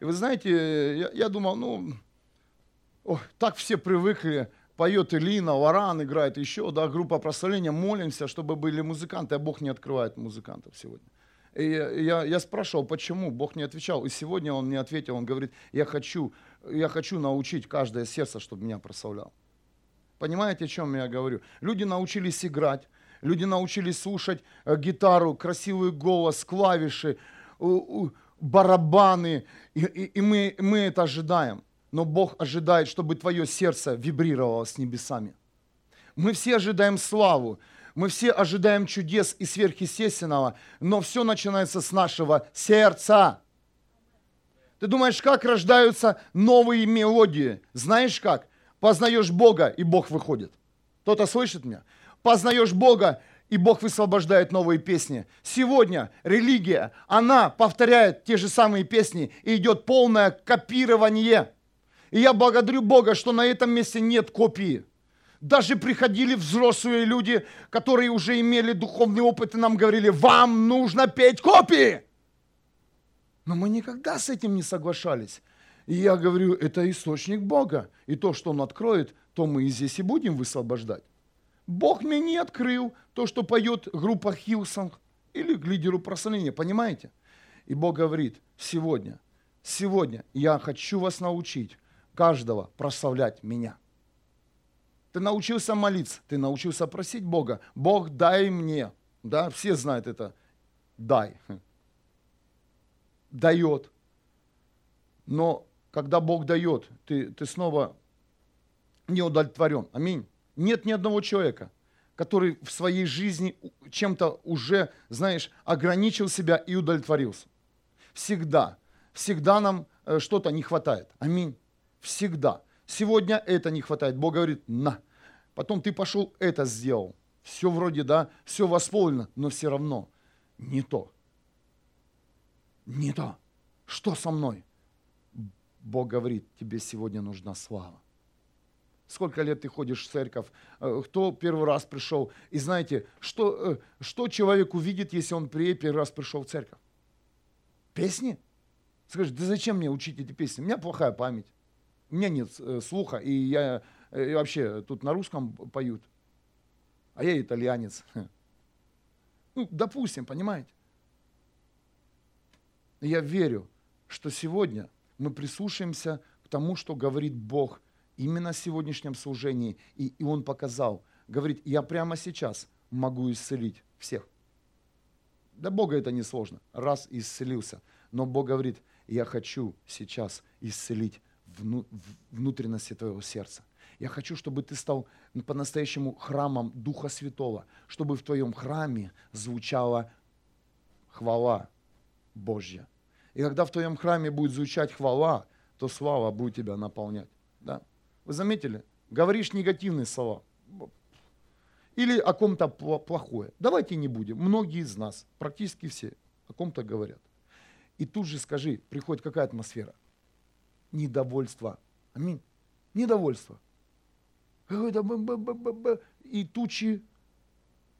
И вы знаете, я, я думал, ну, ой, так все привыкли, поет Илина, Варан играет еще, да, группа прославления, молимся, чтобы были музыканты, а Бог не открывает музыкантов сегодня. И я, я спрашивал, почему, Бог не отвечал. И сегодня он мне ответил, он говорит, я хочу, я хочу научить каждое сердце, чтобы меня прославлял. Понимаете, о чем я говорю? Люди научились играть, люди научились слушать э, гитару, красивый голос, клавиши, барабаны, и, и, и мы, мы это ожидаем. Но Бог ожидает, чтобы твое сердце вибрировало с небесами. Мы все ожидаем славу, мы все ожидаем чудес и сверхъестественного, но все начинается с нашего сердца. Ты думаешь, как рождаются новые мелодии? Знаешь как? Познаешь Бога, и Бог выходит. Кто-то слышит меня? Познаешь Бога, и Бог высвобождает новые песни. Сегодня религия, она повторяет те же самые песни, и идет полное копирование. И я благодарю Бога, что на этом месте нет копии. Даже приходили взрослые люди, которые уже имели духовный опыт, и нам говорили, вам нужно петь копии. Но мы никогда с этим не соглашались. И я говорю, это источник Бога. И то, что Он откроет, то мы и здесь и будем высвобождать. Бог мне не открыл то, что поет группа Hillsong или лидеру прославления, понимаете? И Бог говорит, сегодня, сегодня я хочу вас научить каждого прославлять меня. Ты научился молиться, ты научился просить Бога. Бог, дай мне. Да, все знают это. Дай. Дает. Но когда Бог дает, ты, ты снова не удовлетворен. Аминь. Нет ни одного человека, который в своей жизни чем-то уже, знаешь, ограничил себя и удовлетворился. Всегда, всегда нам э, что-то не хватает. Аминь. Всегда. Сегодня это не хватает. Бог говорит, на. Потом ты пошел, это сделал. Все вроде, да, все восполнено, но все равно не то. Не то. Что со мной? Бог говорит, тебе сегодня нужна слава. Сколько лет ты ходишь в церковь? Э, кто первый раз пришел? И знаете, что, э, что человек увидит, если он первый раз пришел в церковь? Песни? Скажи, да зачем мне учить эти песни? У меня плохая память. У меня нет э, слуха, и я и вообще тут на русском поют, а я итальянец. Ну, допустим, понимаете? Я верю, что сегодня мы прислушаемся к тому, что говорит Бог именно в сегодняшнем служении. И, и Он показал, говорит, я прямо сейчас могу исцелить всех. Для Бога это не сложно. Раз исцелился. Но Бог говорит, я хочу сейчас исцелить вну, внутренности твоего сердца. Я хочу, чтобы ты стал по-настоящему храмом Духа Святого, чтобы в твоем храме звучала хвала Божья. И когда в твоем храме будет звучать хвала, то слава будет тебя наполнять. Да? Вы заметили? Говоришь негативные слова. Или о ком-то плохое. Давайте не будем. Многие из нас, практически все, о ком-то говорят. И тут же скажи, приходит какая атмосфера? Недовольство. Аминь. Недовольство. И тучи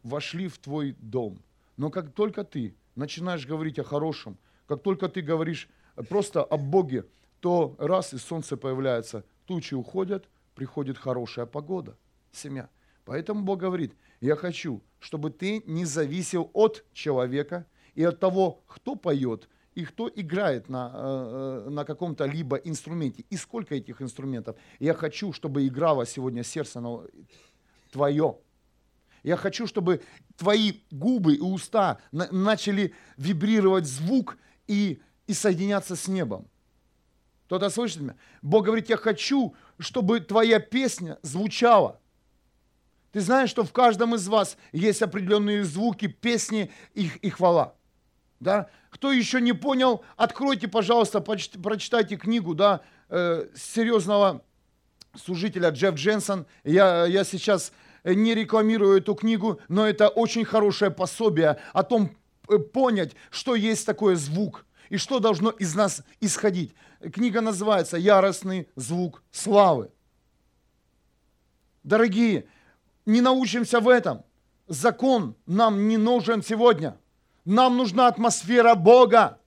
вошли в твой дом. Но как только ты начинаешь говорить о хорошем, как только ты говоришь просто о Боге, то раз и солнце появляется, тучи уходят, приходит хорошая погода, семья. Поэтому Бог говорит, я хочу, чтобы ты не зависел от человека и от того, кто поет, и кто играет на, э, э, на каком-то либо инструменте, и сколько этих инструментов. Я хочу, чтобы играло сегодня сердце твое. Я хочу, чтобы твои губы и уста начали вибрировать звук и, и соединяться с небом. Кто-то слышит меня? Бог говорит, я хочу, чтобы твоя песня звучала. Ты знаешь, что в каждом из вас есть определенные звуки, песни и, и хвала. Да? Кто еще не понял, откройте, пожалуйста, прочитайте книгу да, э, серьезного служителя Джефф Дженсон. Я, я сейчас не рекламирую эту книгу, но это очень хорошее пособие о том, э, понять, что есть такой звук и что должно из нас исходить. Книга называется «Яростный звук славы». Дорогие, не научимся в этом. Закон нам не нужен сегодня – нам нужна атмосфера Бога.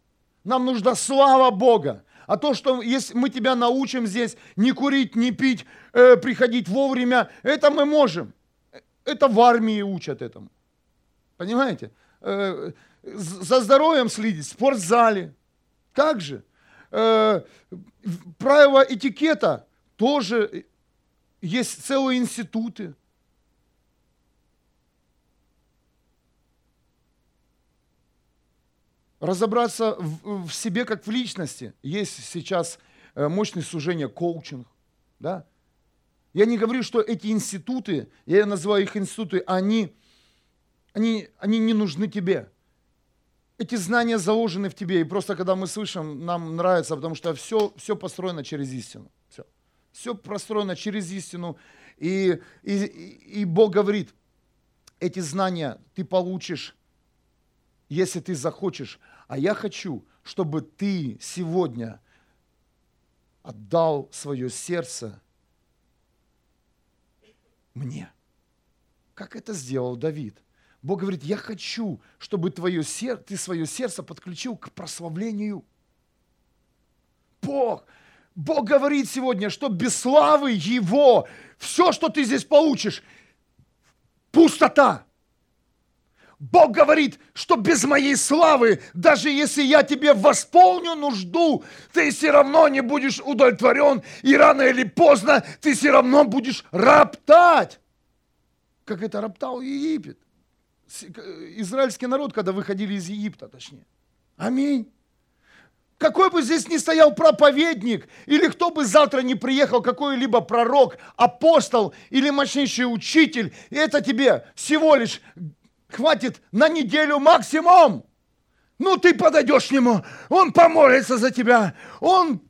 Нам нужна слава Бога. А то, что если мы тебя научим здесь не курить, не пить, э, приходить вовремя, это мы можем. Это в армии учат этому. Понимаете? Э, за здоровьем следить, в спортзале. Так же. Э, правила этикета тоже есть целые институты. разобраться в, в себе как в личности. Есть сейчас э, мощное служение коучинг. Да? Я не говорю, что эти институты, я называю их институты, они, они, они не нужны тебе. Эти знания заложены в тебе, и просто когда мы слышим, нам нравится, потому что все, все построено через истину. Все, все построено через истину. И, и, и Бог говорит, эти знания ты получишь если ты захочешь. А я хочу, чтобы ты сегодня отдал свое сердце мне. Как это сделал Давид? Бог говорит, я хочу, чтобы твое сердце, ты свое сердце подключил к прославлению. Бог, Бог говорит сегодня, что без славы Его все, что ты здесь получишь, пустота. Бог говорит, что без моей славы, даже если я тебе восполню нужду, ты все равно не будешь удовлетворен, и рано или поздно ты все равно будешь роптать. Как это роптал Египет. Израильский народ, когда выходили из Египта, точнее. Аминь. Какой бы здесь ни стоял проповедник, или кто бы завтра не приехал, какой-либо пророк, апостол или мощнейший учитель, это тебе всего лишь хватит на неделю максимум. Ну, ты подойдешь к нему, он помолится за тебя, он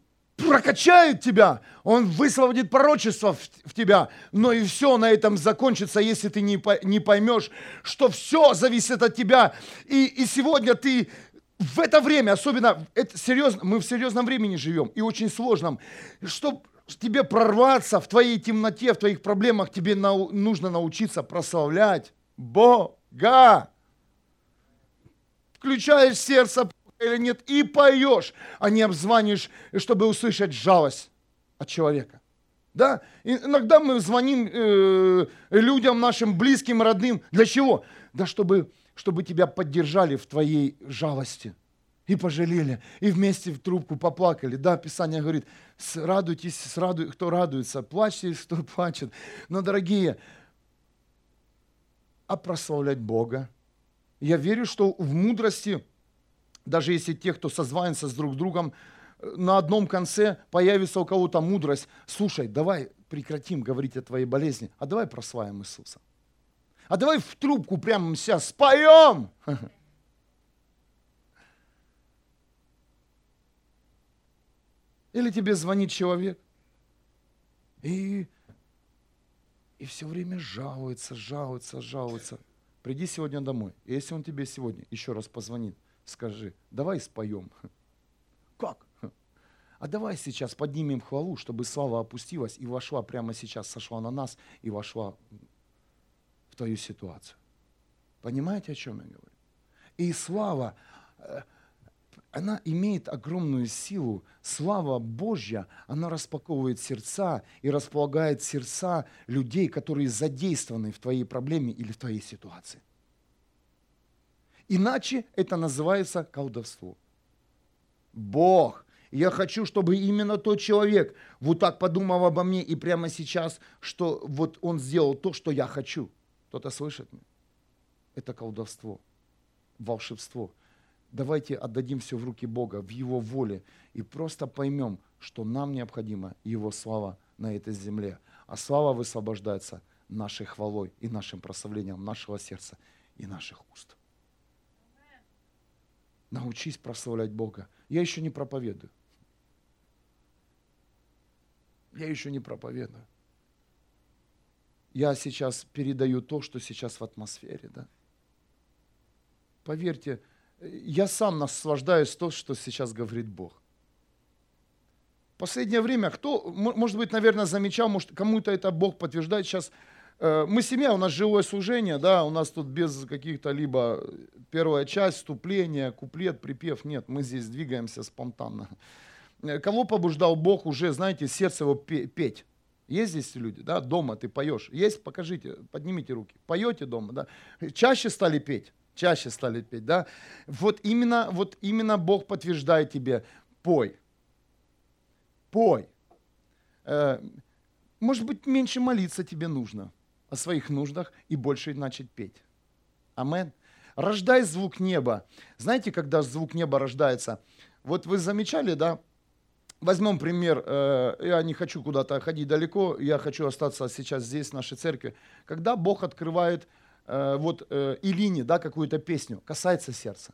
прокачает тебя, он высвободит пророчество в, в тебя, но и все на этом закончится, если ты не, не поймешь, что все зависит от тебя. И, и сегодня ты в это время, особенно, это серьезно, мы в серьезном времени живем и очень сложном, чтобы тебе прорваться в твоей темноте, в твоих проблемах, тебе нау, нужно научиться прославлять Бога. Га! Включаешь сердце или нет и поешь, а не обзванишь, чтобы услышать жалость от человека. Да? Иногда мы звоним э, людям, нашим близким, родным. Для чего? Да чтобы, чтобы тебя поддержали в твоей жалости. И пожалели, и вместе в трубку поплакали. Да, Писание говорит, радуйтесь, раду... кто радуется, плачьте, кто плачет. Но, дорогие, а прославлять Бога. Я верю, что в мудрости, даже если те, кто созванится с друг другом, э, на одном конце появится у кого-то мудрость. Слушай, давай прекратим говорить о твоей болезни, а давай прославим Иисуса. А давай в трубку прямо сейчас споем. Или тебе звонит человек, и и все время жалуется, жалуется, жалуется. Приди сегодня домой. И если он тебе сегодня еще раз позвонит, скажи, давай споем. Как? А давай сейчас поднимем хвалу, чтобы слава опустилась и вошла прямо сейчас, сошла на нас и вошла в твою ситуацию. Понимаете, о чем я говорю? И слава, э, она имеет огромную силу. Слава Божья, она распаковывает сердца и располагает сердца людей, которые задействованы в твоей проблеме или в твоей ситуации. Иначе это называется колдовство. Бог, я хочу, чтобы именно тот человек вот так подумал обо мне и прямо сейчас, что вот он сделал то, что я хочу. Кто-то слышит меня? Это колдовство, волшебство давайте отдадим все в руки Бога, в Его воле, и просто поймем, что нам необходима Его слава на этой земле. А слава высвобождается нашей хвалой и нашим прославлением нашего сердца и наших уст. Научись прославлять Бога. Я еще не проповедую. Я еще не проповедую. Я сейчас передаю то, что сейчас в атмосфере. Да? Поверьте, я сам наслаждаюсь то, что сейчас говорит Бог. Последнее время, кто, может быть, наверное, замечал, может, кому-то это Бог подтверждает сейчас, мы семья, у нас живое служение, да, у нас тут без каких-то либо первая часть, вступление, куплет, припев, нет, мы здесь двигаемся спонтанно. э, кого побуждал Бог уже, знаете, сердце его петь? Есть здесь люди, да, дома ты поешь. Есть, покажите, поднимите руки. Поете дома, да. Чаще стали петь, чаще стали петь, да. Вот именно, вот именно Бог подтверждает тебе, пой, пой. Э, может быть, меньше молиться тебе нужно о своих нуждах и больше начать петь. Амен. Рождай звук неба. Знаете, когда звук неба рождается? Вот вы замечали, да? Возьмем пример, э, я не хочу куда-то ходить далеко, я хочу остаться сейчас здесь, в нашей церкви. Когда Бог открывает э, вот э, Илине, да, какую-то песню, касается сердца,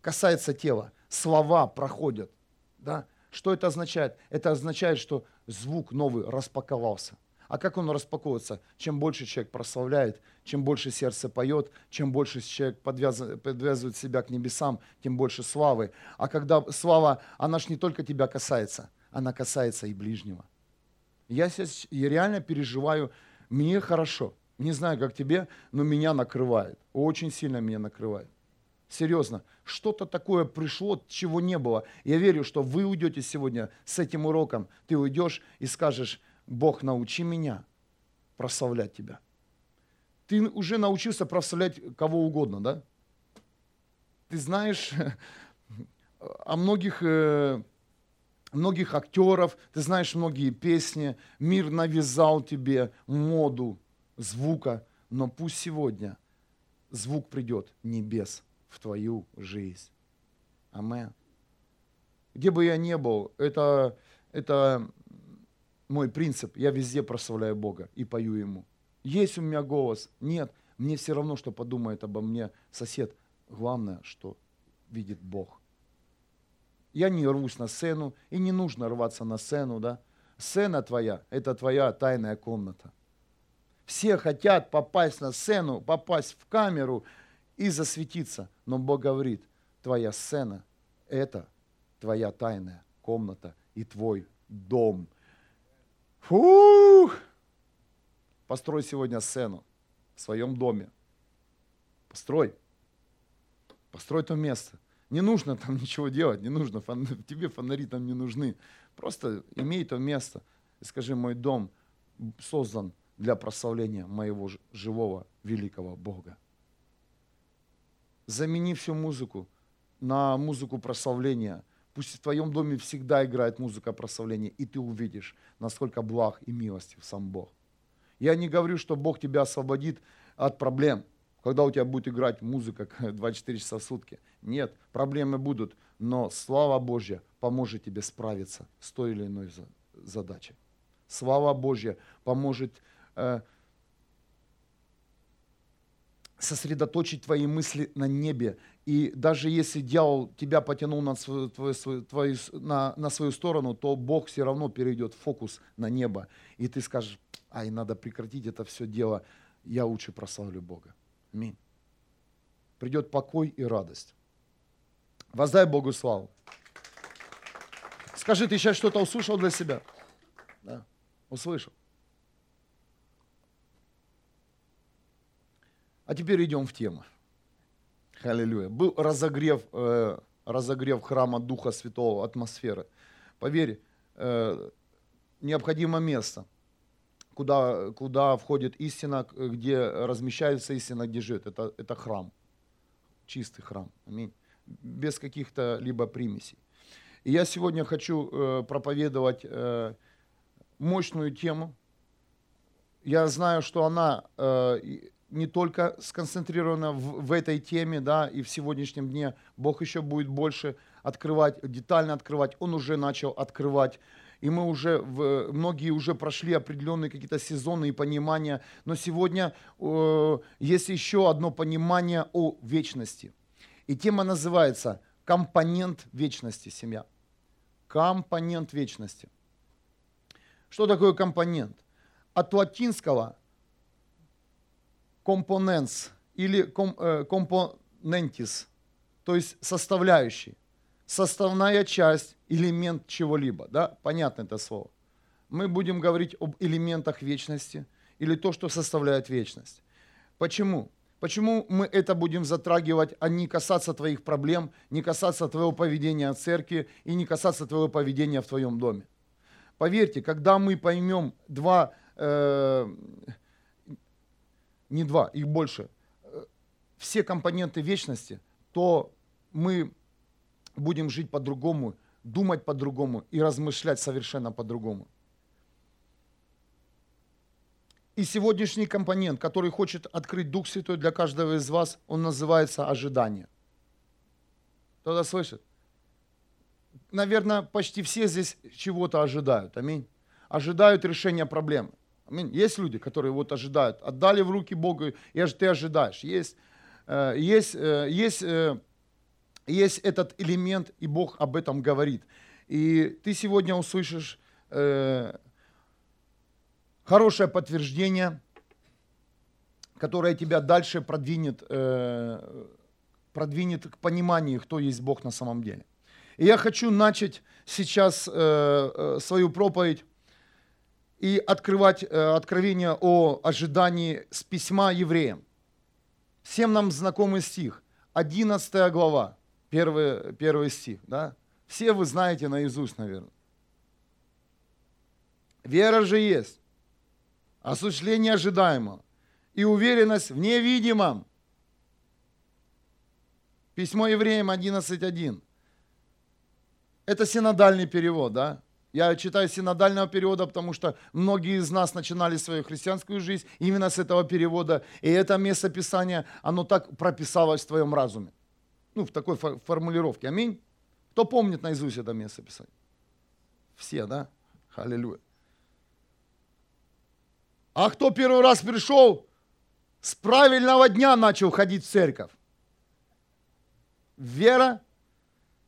касается тела, слова проходят, да, что это означает? Это означает, что звук новый распаковался. А как он распаковывается? Чем больше человек прославляет, чем больше сердце поет, чем больше человек подвязывает, подвязывает себя к небесам, тем больше славы. А когда слава, она ж не только тебя касается, она касается и ближнего. Я сейчас я реально переживаю, мне хорошо. Не знаю, как тебе, но меня накрывает. Очень сильно меня накрывает. Серьезно, что-то такое пришло, чего не было. Я верю, что вы уйдете сегодня с этим уроком. Ты уйдешь и скажешь, Бог, научи меня прославлять Тебя. Ты уже научился прославлять кого угодно, да? Ты знаешь о многих, э, многих актеров, ты знаешь многие песни, мир навязал тебе моду звука, но пусть сегодня звук придет небес в твою жизнь. Амен. Где бы я ни был, это, это мой принцип, я везде прославляю Бога и пою Ему. Есть у меня голос? Нет. Мне все равно, что подумает обо мне сосед. Главное, что видит Бог. Я не рвусь на сцену, и не нужно рваться на сцену, да. Сцена твоя – это твоя тайная комната. Все хотят попасть на сцену, попасть в камеру и засветиться. Но Бог говорит, твоя сцена – это твоя тайная комната и твой дом – Фух! Построй сегодня сцену в своем доме. Построй. Построй то место. Не нужно там ничего делать, не нужно, фон... тебе фонари там не нужны. Просто имей то место и скажи, мой дом создан для прославления моего живого великого Бога. Замени всю музыку на музыку прославления – Пусть в твоем доме всегда играет музыка прославления, и ты увидишь, насколько благ и милостив сам Бог. Я не говорю, что Бог тебя освободит от проблем, когда у тебя будет играть музыка 24 часа в сутки. Нет, проблемы будут, но слава Божья поможет тебе справиться с той или иной задачей. Слава Божья поможет э, сосредоточить твои мысли на небе. И даже если дьявол тебя потянул на свою, твою, твою, на, на свою сторону, то Бог все равно перейдет фокус на небо. И ты скажешь, ай, надо прекратить это все дело, я лучше прославлю Бога. Аминь. Придет покой и радость. Воздай Богу славу. Скажи, ты сейчас что-то услышал для себя? Да, услышал. А теперь идем в тему. Аллилуйя. Был разогрев, э, разогрев храма Духа Святого, атмосферы. Поверь, э, необходимо место, куда, куда входит истина, где размещается истина, где живет. Это, это храм. Чистый храм. Аминь. Без каких-то либо примесей. И я сегодня хочу э, проповедовать э, мощную тему. Я знаю, что она э, не только сконцентрирована в, в этой теме, да, и в сегодняшнем дне. Бог еще будет больше открывать, детально открывать. Он уже начал открывать. И мы уже, в, многие уже прошли определенные какие-то сезоны и понимания. Но сегодня э, есть еще одно понимание о вечности. И тема называется «Компонент вечности, семья». Компонент вечности. Что такое компонент? От латинского components или компонентис, то есть составляющий, составная часть, элемент чего-либо. Да? Понятно это слово. Мы будем говорить об элементах вечности или то, что составляет вечность. Почему? Почему мы это будем затрагивать, а не касаться твоих проблем, не касаться твоего поведения в церкви и не касаться твоего поведения в твоем доме? Поверьте, когда мы поймем два, э, не два, их больше, э, все компоненты вечности, то мы будем жить по-другому, думать по-другому и размышлять совершенно по-другому. И сегодняшний компонент, который хочет открыть Дух Святой для каждого из вас, он называется ожидание. Кто-то слышит? Наверное, почти все здесь чего-то ожидают. Аминь. Ожидают решения проблемы. Есть люди, которые вот ожидают. Отдали в руки Богу, и ты ожидаешь. Есть, э, есть, э, есть, э, есть этот элемент, и Бог об этом говорит. И ты сегодня услышишь хорошее подтверждение, которое тебя дальше продвинет, продвинет к пониманию, кто есть Бог на самом деле. И я хочу начать сейчас свою проповедь и открывать откровение о ожидании с письма евреям. Всем нам знакомый стих, 11 глава, первый, первый стих. Да? Все вы знаете наизусть, наверное. Вера же есть осуществление ожидаемого и уверенность в невидимом. Письмо евреям 11.1. Это синодальный перевод, да? Я читаю синодального перевода, потому что многие из нас начинали свою христианскую жизнь именно с этого перевода. И это место Писания, оно так прописалось в твоем разуме. Ну, в такой формулировке. Аминь. Кто помнит наизусть это место Писания? Все, да? Аллилуйя. А кто первый раз пришел, с правильного дня начал ходить в церковь? Вера,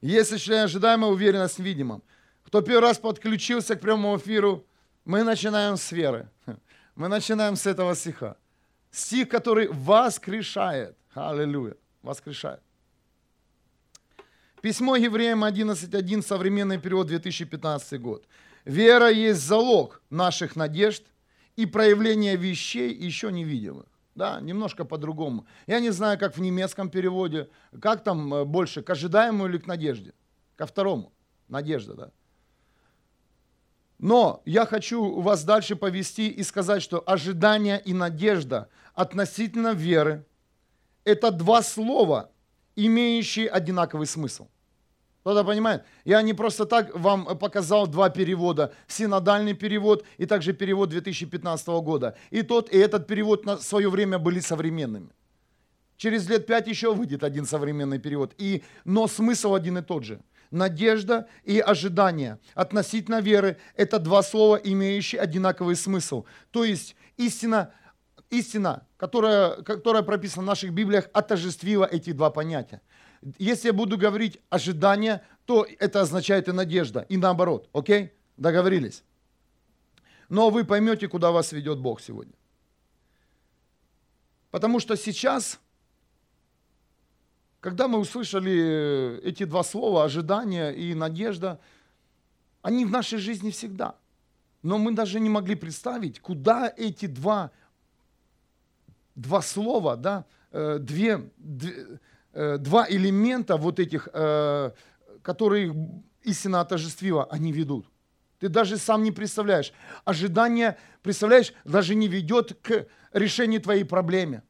если член ожидаемая уверенность в видимом. Кто первый раз подключился к прямому эфиру, мы начинаем с веры. Мы начинаем с этого стиха. Стих, который воскрешает. Аллилуйя. Воскрешает. Письмо евреям 11.1, современный перевод 2015 год. Вера есть залог наших надежд и проявление вещей еще невидимых. Да, немножко по-другому. Я не знаю, как в немецком переводе, как там э, больше, к ожидаемому или к надежде? Ко второму. Надежда, да. Но я хочу вас дальше повести и сказать, что ожидание и надежда относительно веры – это два слова, имеющие одинаковый смысл. Кто-то понимает? Я не просто так вам показал два перевода. Синодальный перевод и также перевод 2015 года. И тот, и этот перевод на свое время были современными. Через лет пять еще выйдет один современный перевод. И, но смысл один и тот же. Надежда и ожидание относительно веры – это два слова, имеющие одинаковый смысл. То есть истина, истина которая, которая прописана в наших Библиях, отождествила эти два понятия. Если я буду говорить ожидание, то это означает и надежда, и наоборот. Окей? Договорились? Но вы поймете, куда вас ведет Бог сегодня. Потому что сейчас, когда мы услышали эти два слова, ожидание и надежда, они в нашей жизни всегда. Но мы даже не могли представить, куда эти два, два слова, да, э, две, две Э, два элемента вот этих, э, которые истина отождествила, они ведут. Ты даже сам не представляешь. Ожидание, представляешь, даже не ведет к решению твоей проблемы.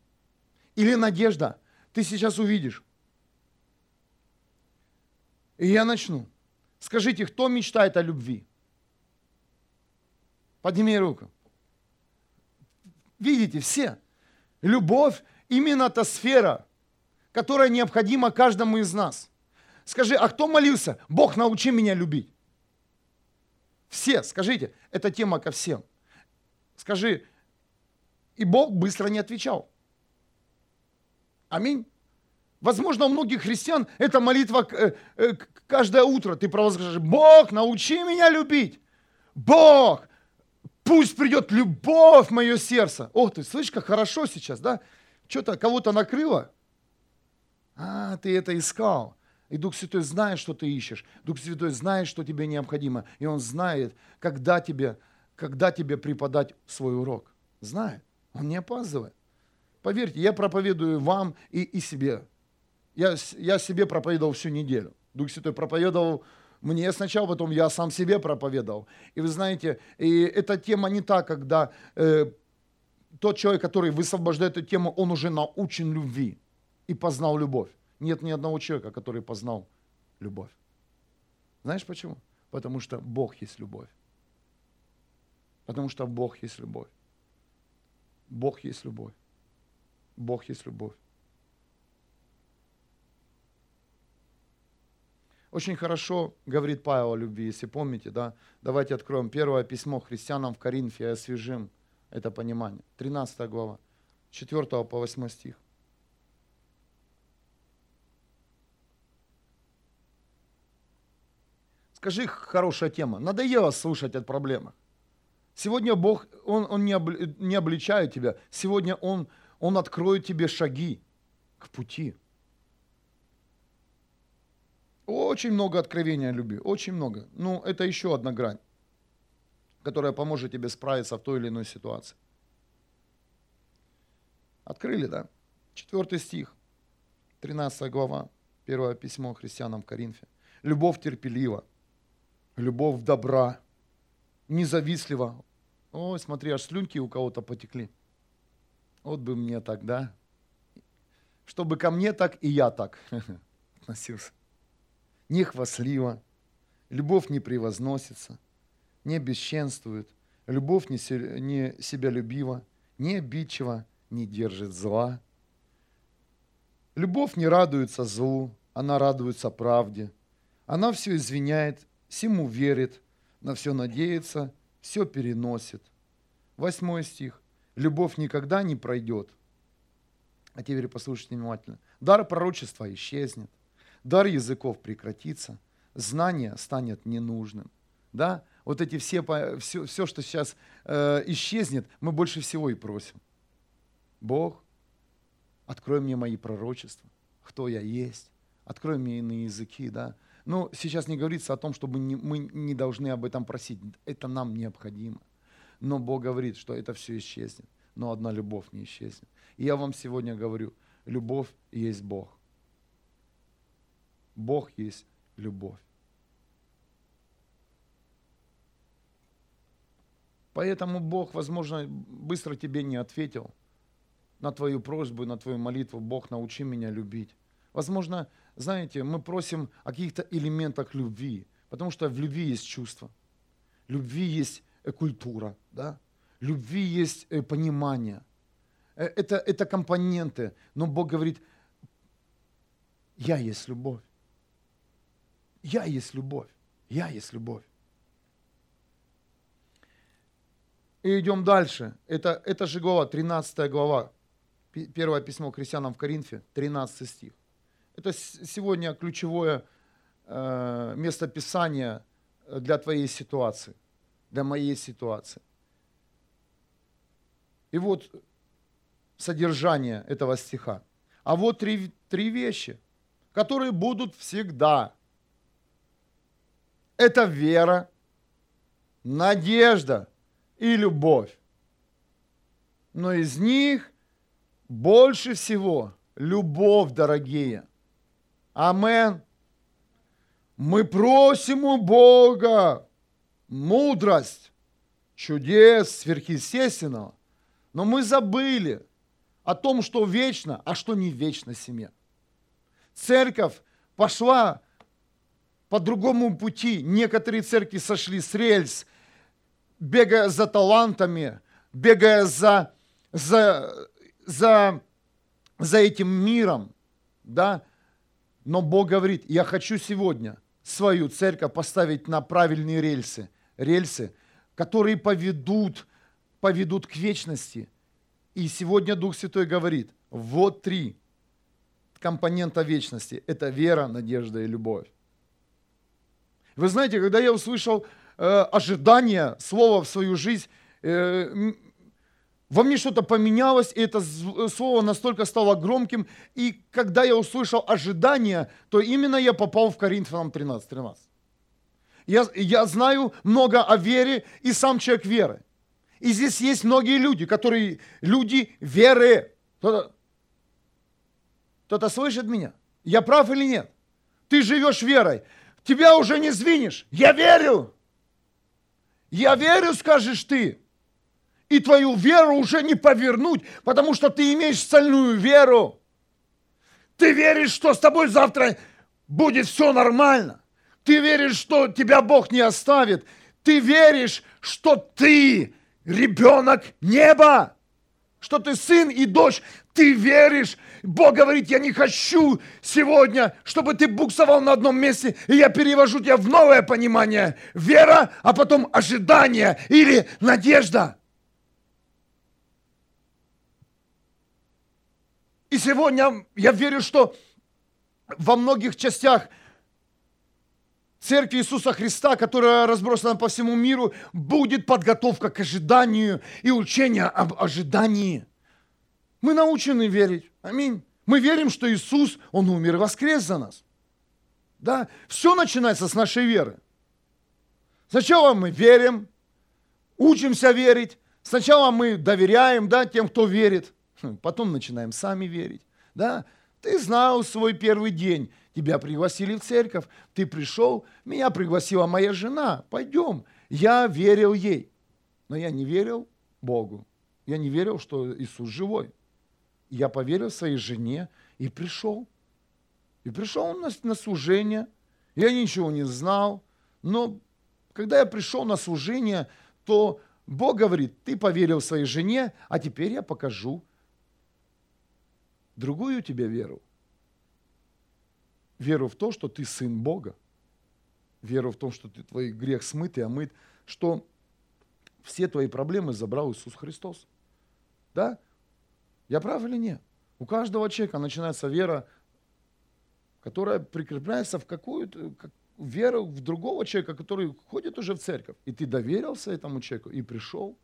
Или надежда. Ты сейчас увидишь. И я начну. Скажите, кто мечтает о любви? Подними руку. Видите, все. Любовь именно та сфера, которая необходима каждому из нас. Скажи, а кто молился? Бог, научи меня любить. Все, скажите, это тема ко всем. Скажи, и Бог быстро не отвечал. Аминь. Возможно, у многих христиан эта молитва э, э, каждое утро. Ты провозглашаешь, Бог, научи меня любить. Бог, пусть придет любовь в мое сердце. Ох ты, слышишь, как хорошо сейчас, да? Что-то кого-то накрыло. А, ты это искал. И Дух Святой знает, что ты ищешь. Дух Святой знает, что тебе необходимо. И Он знает, когда тебе, когда тебе преподать свой урок. Знает. Он не опаздывает. Поверьте, я проповедую вам и, и себе. Я, я себе проповедовал всю неделю. Дух Святой проповедовал мне сначала, потом я сам себе проповедовал. И вы знаете, и эта тема не та, когда э, тот человек, который высвобождает эту тему, он уже научен любви и познал любовь. Нет ни одного человека, который познал любовь. Знаешь почему? Потому что Бог есть любовь. Потому что Бог есть любовь. Бог есть любовь. Бог есть любовь. Очень хорошо говорит Павел о любви, если помните, да? Давайте откроем первое письмо христианам в Коринфе и освежим это понимание. 13 глава, 4 по 8 стих. Скажи, хорошая тема, надоело слушать о проблемах. Сегодня Бог, Он, он не, об, не обличает тебя, сегодня Он, он откроет тебе шаги к пути. Очень много откровения о любви, очень много. Ну, это еще одна грань, которая поможет тебе справиться в той или иной ситуации. Открыли, да? Четвертый стих, 13 глава, первое письмо христианам в Коринфе. Любовь терпелива, любовь добра, независтлива. Ой, смотри, аж слюнки у кого-то потекли. Вот бы мне так, да? Чтобы ко мне так и я так относился не хвастливо, любовь не превозносится, не бесченствует, любовь не себялюбива, не обидчива, не держит зла. Любовь не радуется злу, она радуется правде. Она все извиняет, всему верит, на все надеется, все переносит. Восьмой стих. Любовь никогда не пройдет. А теперь послушайте внимательно. Дар пророчества исчезнет дар языков прекратится, знание станет ненужным. Да? Вот эти все, все, все что сейчас э, исчезнет, мы больше всего и просим. Бог, открой мне мои пророчества, кто я есть, открой мне иные языки, да. Но сейчас не говорится о том, чтобы не, мы не должны об этом просить. Это нам необходимо. Но Бог говорит, что это все исчезнет. Но одна любовь не исчезнет. И я вам сегодня говорю, любовь есть Бог. Бог есть любовь. Поэтому Бог, возможно, быстро тебе не ответил на твою просьбу, на твою молитву. Бог, научи меня любить. Возможно, знаете, мы просим о каких-то элементах любви, потому что в любви есть чувство, любви есть э, культура, да? любви есть э, понимание. Э, это, это компоненты, но Бог говорит, я есть любовь. Я есть любовь. Я есть любовь. И идем дальше. Это, это же глава, 13 глава. Первое письмо к христианам в Коринфе, 13 стих. Это сегодня ключевое э, место Писания для твоей ситуации, для моей ситуации. И вот содержание этого стиха. А вот три, три вещи, которые будут всегда это вера, надежда и любовь. Но из них больше всего любовь, дорогие. Амен. Мы просим у Бога мудрость, чудес сверхъестественного, но мы забыли о том, что вечно, а что не вечно семья. Церковь пошла по другому пути. Некоторые церкви сошли с рельс, бегая за талантами, бегая за, за, за, за этим миром. Да? Но Бог говорит, я хочу сегодня свою церковь поставить на правильные рельсы. Рельсы, которые поведут, поведут к вечности. И сегодня Дух Святой говорит, вот три компонента вечности. Это вера, надежда и любовь. Вы знаете, когда я услышал э, ожидание слова в свою жизнь, э, во мне что-то поменялось, и это слово настолько стало громким. И когда я услышал ожидание, то именно я попал в Коринфянам 13.13. 13. Я, я знаю много о вере и сам человек веры. И здесь есть многие люди, которые люди веры. Кто-то, кто-то слышит меня? Я прав или нет? Ты живешь верой. Тебя уже не звинешь. Я верю. Я верю, скажешь ты. И твою веру уже не повернуть, потому что ты имеешь стальную веру. Ты веришь, что с тобой завтра будет все нормально. Ты веришь, что тебя Бог не оставит. Ты веришь, что ты ребенок неба, что ты сын и дочь. Ты веришь. Бог говорит, я не хочу сегодня, чтобы ты буксовал на одном месте, и я перевожу тебя в новое понимание. Вера, а потом ожидание или надежда. И сегодня я верю, что во многих частях Церкви Иисуса Христа, которая разбросана по всему миру, будет подготовка к ожиданию и учение об ожидании. Мы научены верить. Аминь. Мы верим, что Иисус, Он умер и воскрес за нас. Да? Все начинается с нашей веры. Сначала мы верим, учимся верить. Сначала мы доверяем да, тем, кто верит. Хм, потом начинаем сами верить. Да? Ты знал свой первый день, тебя пригласили в церковь, ты пришел, меня пригласила моя жена, пойдем. Я верил ей, но я не верил Богу. Я не верил, что Иисус живой. Я поверил своей жене и пришел. И пришел на, на служение. Я ничего не знал. Но когда я пришел на служение, то Бог говорит, ты поверил своей жене, а теперь я покажу другую тебе веру. Веру в то, что ты сын Бога. Веру в том, что ты, твой грех смыт и омыт. Что все твои проблемы забрал Иисус Христос. Да? Я прав или нет? У каждого человека начинается вера, которая прикрепляется в какую-то как, веру в другого человека, который ходит уже в церковь. И ты доверился этому человеку и пришел.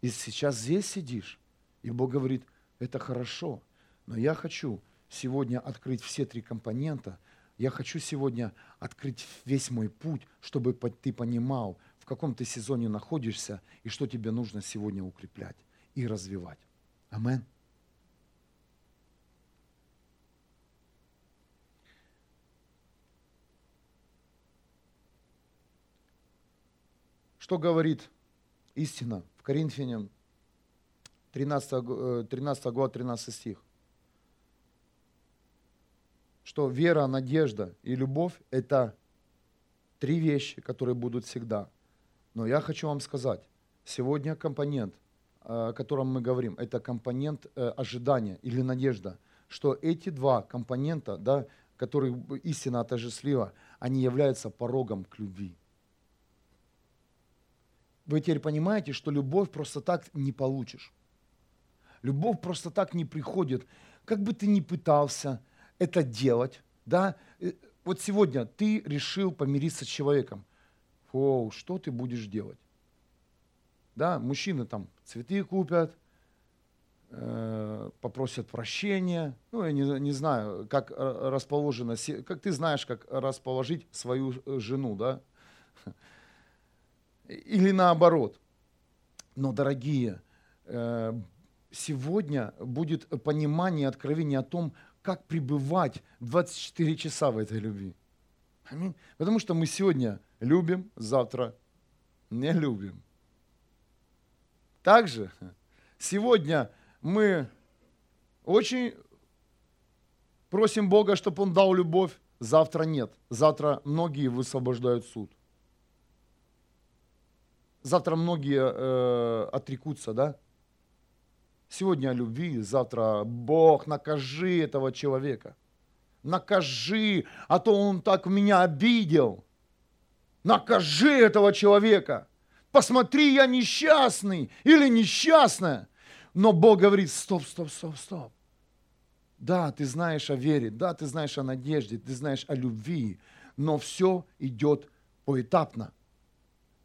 И сейчас здесь сидишь. И Бог говорит, это хорошо, но я хочу сегодня открыть все три компонента. Я хочу сегодня открыть весь мой путь, чтобы ты понимал, в каком ты сезоне находишься и что тебе нужно сегодня укреплять и развивать. Амен. Что говорит истина в Коринфянам 13, 13 глава, 13 стих. Что вера, надежда и любовь – это три вещи, которые будут всегда. Но я хочу вам сказать, сегодня компонент, о котором мы говорим, это компонент э, ожидания или надежда, что эти два компонента, да, которые истина отождествлива, они являются порогом к любви. Вы теперь понимаете, что любовь просто так не получишь. Любовь просто так не приходит. Как бы ты ни пытался это делать, да, э, вот сегодня ты решил помириться с человеком. О, что ты будешь делать? Да, мужчины там цветы купят, э, попросят прощения. Ну, я не, не знаю, как расположено, как ты знаешь, как расположить свою э, жену, да? Или наоборот. Но, дорогие, э, сегодня будет понимание, откровение о том, как пребывать 24 часа в этой любви. Аминь. Потому что мы сегодня любим, завтра не любим. Также сегодня мы очень просим Бога, чтобы Он дал любовь, завтра нет. Завтра многие высвобождают суд. Завтра многие э, отрекутся, да? Сегодня о любви, завтра Бог, накажи этого человека. Накажи, а то он так меня обидел. Накажи этого человека. Посмотри, я несчастный или несчастная. Но Бог говорит, стоп, стоп, стоп, стоп. Да, ты знаешь о вере, да, ты знаешь о надежде, ты знаешь о любви, но все идет поэтапно.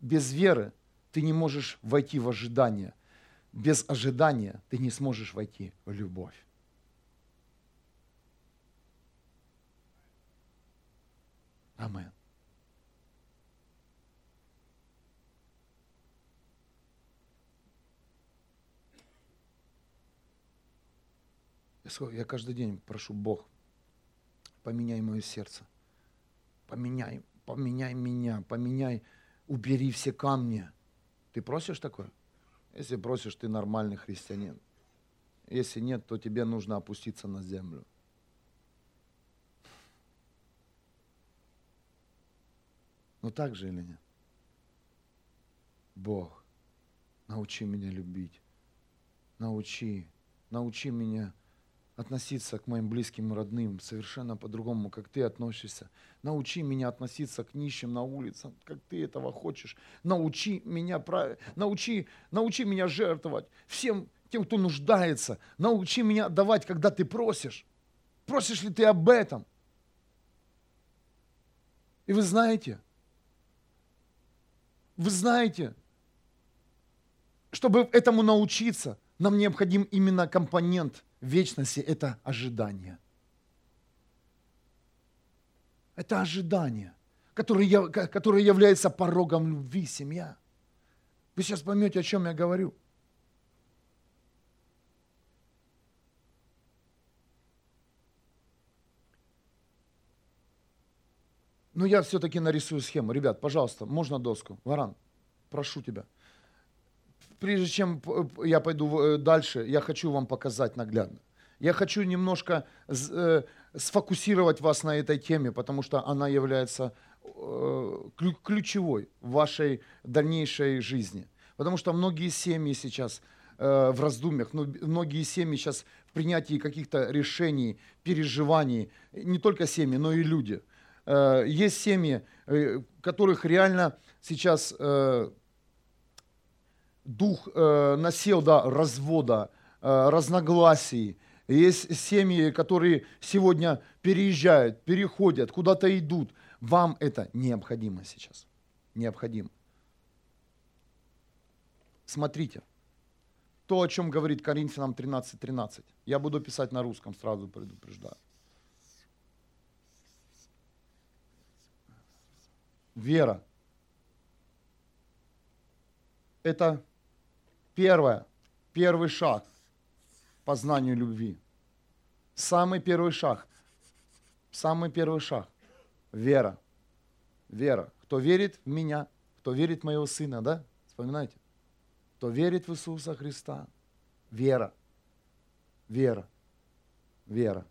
Без веры ты не можешь войти в ожидание без ожидания ты не сможешь войти в любовь. Амин. Я каждый день прошу, Бог, поменяй мое сердце. Поменяй, поменяй меня, поменяй, убери все камни. Ты просишь такое? Если просишь, ты нормальный христианин. Если нет, то тебе нужно опуститься на землю. Ну так же или нет? Бог, научи меня любить. Научи, научи меня относиться к моим близким и родным совершенно по-другому, как ты относишься. Научи меня относиться к нищим на улице, как ты этого хочешь. Научи меня, научи, научи меня жертвовать всем тем, кто нуждается. Научи меня давать, когда ты просишь. Просишь ли ты об этом? И вы знаете, вы знаете, чтобы этому научиться, нам необходим именно компонент вечности – это ожидание. Это ожидание, которое, которое является порогом любви, семья. Вы сейчас поймете, о чем я говорю. Но я все-таки нарисую схему. Ребят, пожалуйста, можно доску? Варан, прошу тебя. Прежде чем я пойду э, дальше, я хочу вам показать наглядно. Я хочу немножко э, сфокусировать вас на этой теме, потому что она является э, ключевой в вашей дальнейшей жизни. Потому что многие семьи сейчас в раздумьях, многие семьи сейчас в принятии каких-то решений, переживаний, не только семьи, но и люди – есть семьи, которых реально сейчас э, дух насел да, развода, разногласий. Есть семьи, которые сегодня переезжают, переходят, куда-то идут. Вам это необходимо сейчас. Необходимо. Смотрите. То, о чем говорит Коринфянам 13.13. 13. Я буду писать на русском, сразу предупреждаю. вера. Это первое, первый шаг по знанию любви. Самый первый шаг. Самый первый шаг. Вера. Вера. Кто верит в меня, кто верит в моего сына, да? Вспоминайте. Кто верит в Иисуса Христа. Вера. Вера. Вера.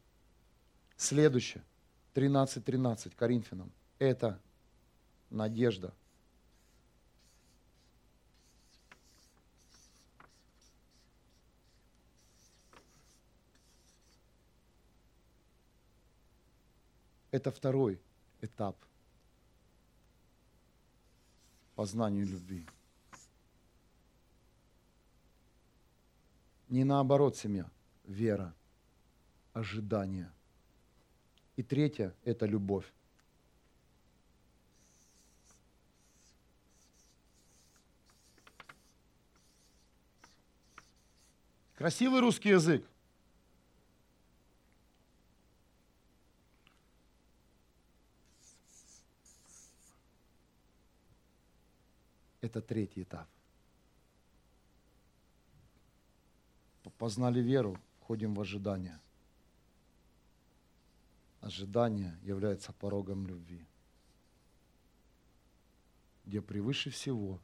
Следующее. 13.13 13, Коринфянам. Это надежда. Это второй этап познанию любви. Не наоборот семья, вера, ожидание. И третье – это любовь. Красивый русский язык. Это третий этап. Познали веру, входим в ожидание. Ожидание является порогом любви, где превыше всего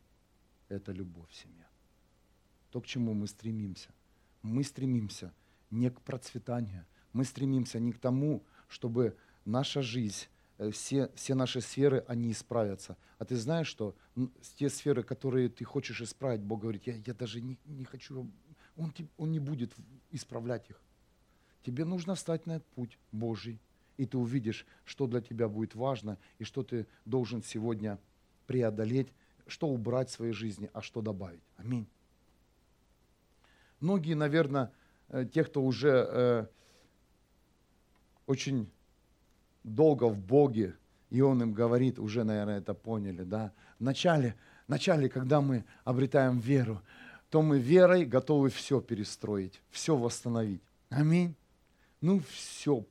это любовь в семье. То, к чему мы стремимся – мы стремимся не к процветанию, мы стремимся не к тому, чтобы наша жизнь, все, все наши сферы, они исправятся. А ты знаешь, что те сферы, которые ты хочешь исправить, Бог говорит, я, я даже не, не хочу, он, он не будет исправлять их. Тебе нужно встать на этот путь Божий, и ты увидишь, что для тебя будет важно, и что ты должен сегодня преодолеть, что убрать в своей жизни, а что добавить. Аминь. Многие, наверное, э, те, кто уже э, очень долго в Боге, и Он им говорит, уже, наверное, это поняли, да. Вначале, вначале, когда мы обретаем веру, то мы верой готовы все перестроить, все восстановить. Аминь. Ну, все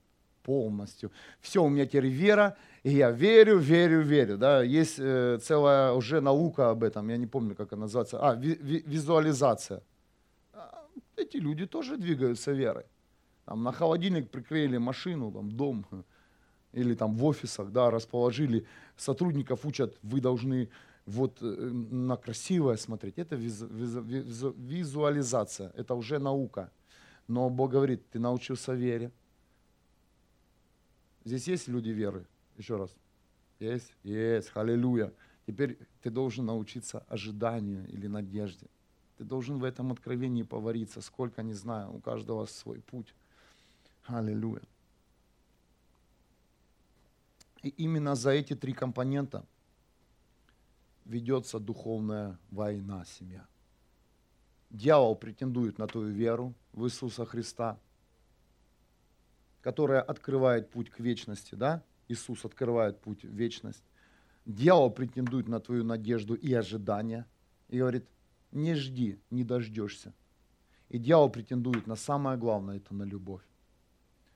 полностью. Все, у меня теперь вера, и я верю, верю, верю. Да? Есть э, целая уже наука об этом, я не помню, как она называется. А, ви- ви- визуализация эти люди тоже двигаются верой. Там на холодильник приклеили машину, там дом, или там в офисах, да, расположили, сотрудников учат, вы должны вот э, на красивое смотреть. Это визу, визу, визу, визуализация, это уже наука. Но Бог говорит, ты научился вере. Здесь есть люди веры? Еще раз. Есть? Есть. Аллилуйя. Теперь ты должен научиться ожиданию или надежде. Ты должен в этом откровении повариться. Сколько, не знаю, у каждого свой путь. Аллилуйя. И именно за эти три компонента ведется духовная война семья. Дьявол претендует на твою веру в Иисуса Христа, которая открывает путь к вечности, да? Иисус открывает путь в вечность. Дьявол претендует на твою надежду и ожидание и говорит, не жди, не дождешься. И дьявол претендует на самое главное, это на любовь.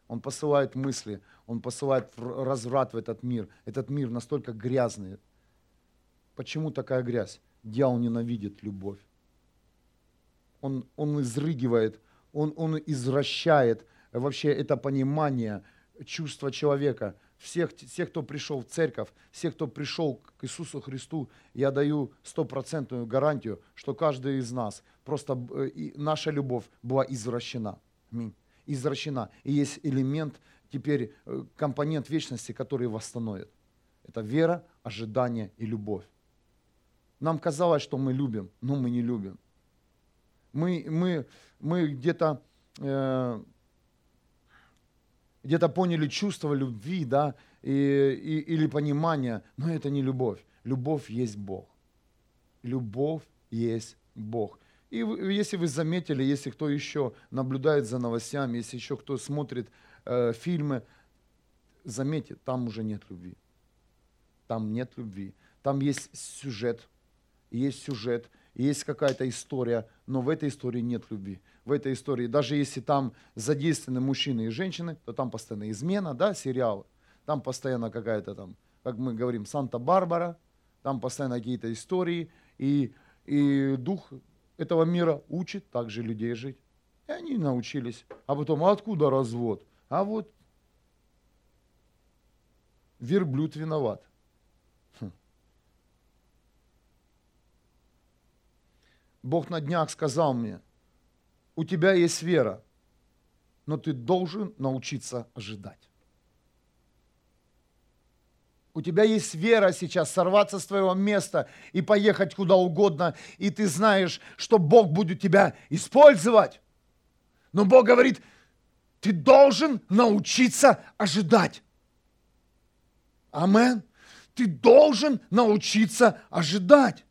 Он посылает мысли, он посылает разврат в этот мир. Этот мир настолько грязный. Почему такая грязь? Дьявол ненавидит любовь. Он, он изрыгивает, он, он извращает вообще это понимание, чувства человека. Всех, всех, кто пришел в церковь, всех, кто пришел к Иисусу Христу, я даю стопроцентную гарантию, что каждый из нас, просто э, наша любовь была извращена. Аминь извращена. И есть элемент, теперь э, компонент вечности, который восстановит. Это вера, ожидание и любовь. Нам казалось, что мы любим, но мы не любим. Мы, мы, мы где-то э, где-то поняли чувство любви, да, и, и, или понимание, но это не любовь. Любовь есть Бог. Любовь есть Бог. И если вы заметили, если кто еще наблюдает за новостями, если еще кто смотрит э, фильмы, заметьте, там уже нет любви. Там нет любви. Там есть сюжет, есть сюжет, есть какая-то история, но в этой истории нет любви. В этой истории, даже если там задействованы мужчины и женщины, то там постоянно измена, да, сериал, там постоянно какая-то там, как мы говорим, Санта-Барбара, там постоянно какие-то истории, и, и дух этого мира учит также людей жить. И они научились. А потом, а откуда развод? А вот верблюд виноват. Хм. Бог на днях сказал мне, у тебя есть вера, но ты должен научиться ожидать. У тебя есть вера сейчас сорваться с твоего места и поехать куда угодно, и ты знаешь, что Бог будет тебя использовать. Но Бог говорит, ты должен научиться ожидать. Амен. Ты должен научиться ожидать.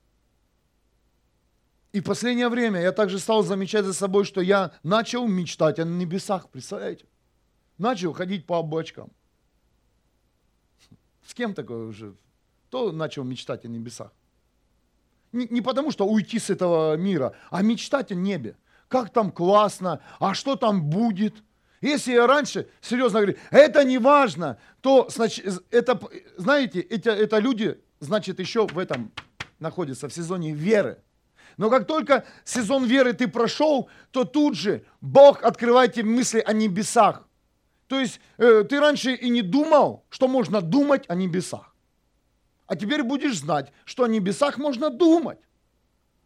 И в последнее время я также стал замечать за собой, что я начал мечтать о небесах, представляете? Начал ходить по облачкам. С кем такое уже? Кто начал мечтать о небесах? Не, не потому, что уйти с этого мира, а мечтать о небе. Как там классно, а что там будет? Если я раньше серьезно говорю, это не важно, то, значит, это, знаете, это, это люди, значит, еще в этом находятся, в сезоне веры. Но как только сезон веры ты прошел, то тут же Бог открывает тебе мысли о небесах. То есть э, ты раньше и не думал, что можно думать о небесах. А теперь будешь знать, что о небесах можно думать.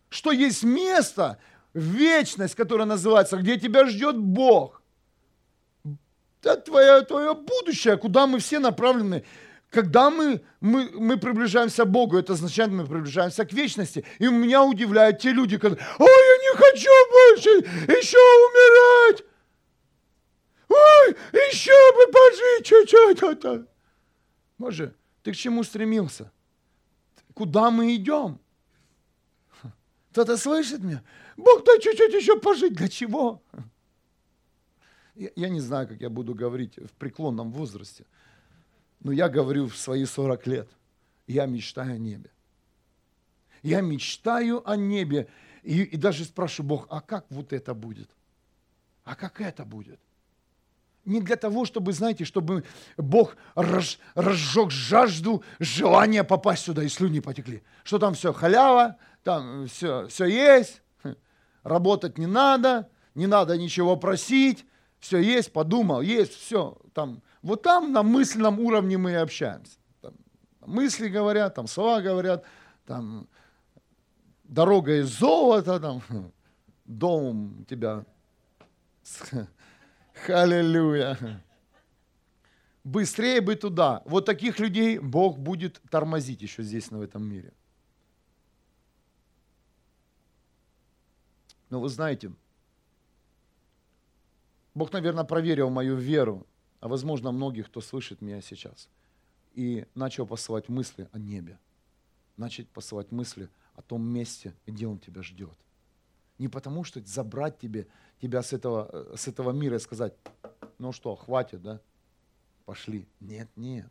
Что есть место, вечность, которая называется, где тебя ждет Бог. Это твое, твое будущее, куда мы все направлены. Когда мы, мы, мы приближаемся к Богу, это означает, мы приближаемся к вечности. И меня удивляют те люди, которые, ой, я не хочу больше еще умирать. Ой, еще бы пожить чуть-чуть. Боже, ты к чему стремился? Куда мы идем? Кто-то слышит меня? Бог, дай чуть-чуть еще пожить. Для чего? Я, я не знаю, как я буду говорить в преклонном возрасте, но я говорю в свои 40 лет. Я мечтаю о небе. Я мечтаю о небе. И, и даже спрашиваю Бог, а как вот это будет? А как это будет? Не для того, чтобы, знаете, чтобы Бог разж, разжег жажду, желание попасть сюда, и слюни потекли. Что там все халява, там все, все есть, работать не надо, не надо ничего просить, Все есть, подумал, есть, все. Там, вот там на мысленном уровне мы и общаемся. Там, мысли говорят, там слова говорят, там дорога из золота, там дом у тебя. Халилюя. Быстрее бы туда. Вот таких людей Бог будет тормозить еще здесь, в этом мире. Но вы знаете, Бог, наверное, проверил мою веру, а возможно многих, кто слышит меня сейчас, и начал посылать мысли о небе, начать посылать мысли о том месте, где Он тебя ждет. Не потому, что забрать тебе, тебя с этого, с этого мира и сказать, ну что, хватит, да? Пошли. Нет, нет.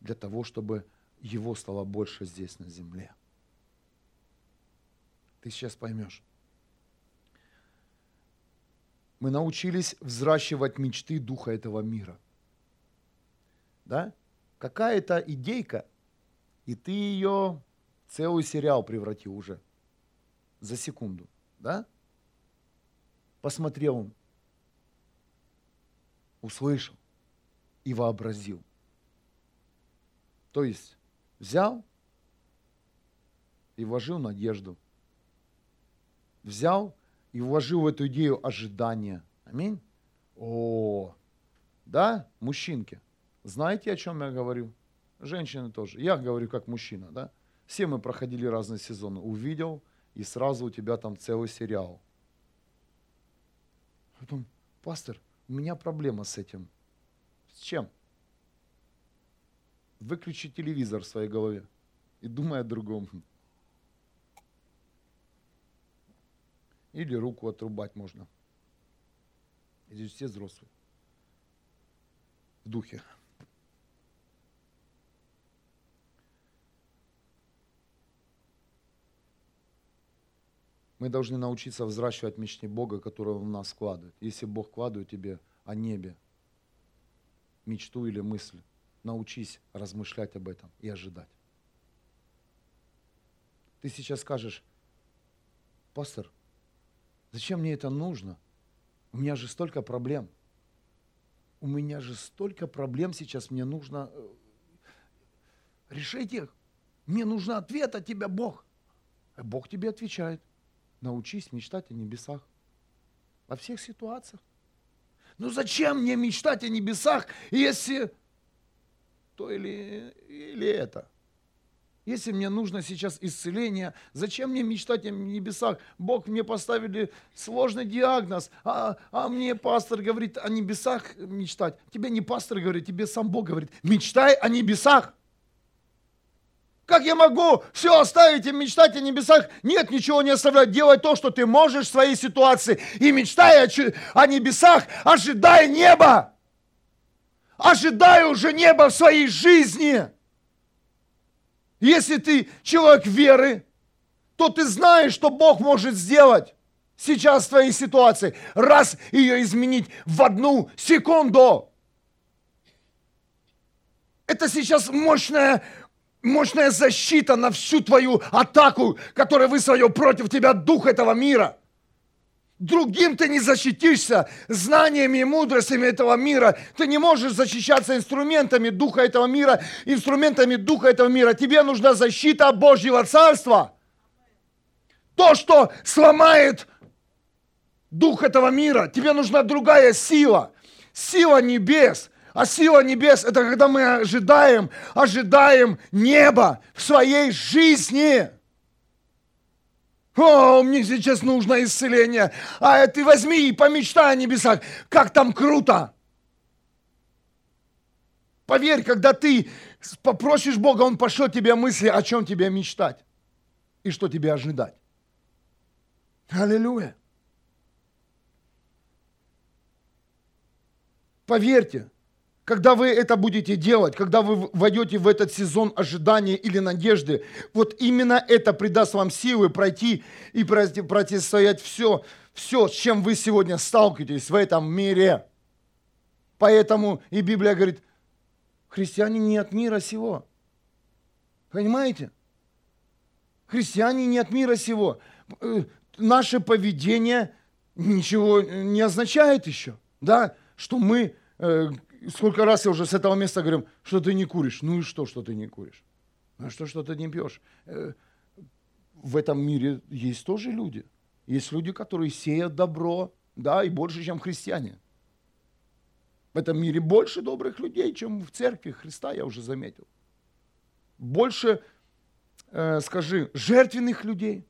Для того, чтобы его стало больше здесь, на земле. Ты сейчас поймешь. Мы научились взращивать мечты духа этого мира. Да? Какая-то идейка, и ты ее целый сериал превратил уже за секунду. Да? Посмотрел услышал и вообразил. То есть взял и вложил надежду. Взял и вложил в эту идею ожидания. Аминь. О, да, мужчинки, знаете, о чем я говорю? Женщины тоже. Я говорю как мужчина, да? Все мы проходили разные сезоны. Увидел, и сразу у тебя там целый сериал. Потом, пастор, у меня проблема с этим. С чем? Выключи телевизор в своей голове и думай о другом. Или руку отрубать можно. Здесь все взрослые. В духе. Мы должны научиться взращивать мечты Бога, которые в нас вкладывает. Если Бог вкладывает тебе о небе, мечту или мысль, научись размышлять об этом и ожидать. Ты сейчас скажешь, пастор, Зачем мне это нужно? У меня же столько проблем. У меня же столько проблем сейчас, мне нужно э, решить их. Мне нужен ответ от тебя, Бог. А Бог тебе отвечает. Научись мечтать о небесах. Во всех ситуациях. Ну зачем мне мечтать о небесах, если то или, или это? Если мне нужно сейчас исцеление, зачем мне мечтать о небесах? Бог мне поставили сложный диагноз, а, а мне пастор говорит о небесах мечтать. Тебе не пастор говорит, тебе сам Бог говорит, мечтай о небесах. Как я могу все оставить и мечтать о небесах? Нет, ничего не оставлять. Делай то, что ты можешь в своей ситуации. И мечтай о, о небесах, ожидай неба. Ожидай уже неба в своей жизни. Если ты человек веры, то ты знаешь, что Бог может сделать сейчас в твоей ситуации. Раз ее изменить в одну секунду. Это сейчас мощная, мощная защита на всю твою атаку, которая высвоил против тебя дух этого мира – Другим ты не защитишься знаниями и мудростями этого мира. Ты не можешь защищаться инструментами духа этого мира, инструментами духа этого мира. Тебе нужна защита Божьего Царства. То, что сломает дух этого мира, тебе нужна другая сила. Сила небес. А сила небес – это когда мы ожидаем, ожидаем неба в своей жизни. О, мне сейчас нужно исцеление. А ты возьми и помечтай о небесах. Как там круто. Поверь, когда ты попросишь Бога, Он пошлет тебе мысли, о чем тебе мечтать и что тебе ожидать. Аллилуйя. Поверьте, когда вы это будете делать, когда вы войдете в этот сезон ожидания или надежды, вот именно это придаст вам силы пройти и противостоять все, все, с чем вы сегодня сталкиваетесь в этом мире. Поэтому и Библия говорит, христиане не от мира сего. Понимаете? Христиане не от мира сего. Э, наше поведение ничего не означает еще. Да, что мы, э, сколько раз я уже с этого места говорю, что ты не куришь. Ну и что, что ты не куришь? Ну что, что ты не пьешь? Э, в этом мире есть тоже люди. Есть люди, которые сеют добро, да, и больше, чем христиане. В этом мире больше добрых людей, чем в церкви Христа, я уже заметил. Больше, э, скажи, жертвенных людей.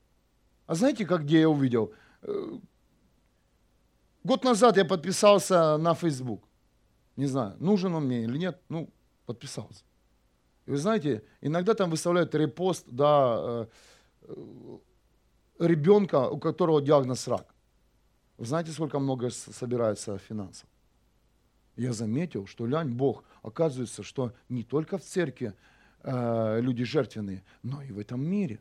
А знаете, как где я увидел? Э, год назад я подписался на Facebook. Не знаю, нужен он мне или нет, ну, подписался. И вы знаете, иногда там выставляют репост, да, э, ребенка, у которого диагноз рак. Вы знаете, сколько много собирается финансов? Я заметил, что лянь Бог, оказывается, что не только в церкви э, люди жертвенные, но и в этом мире.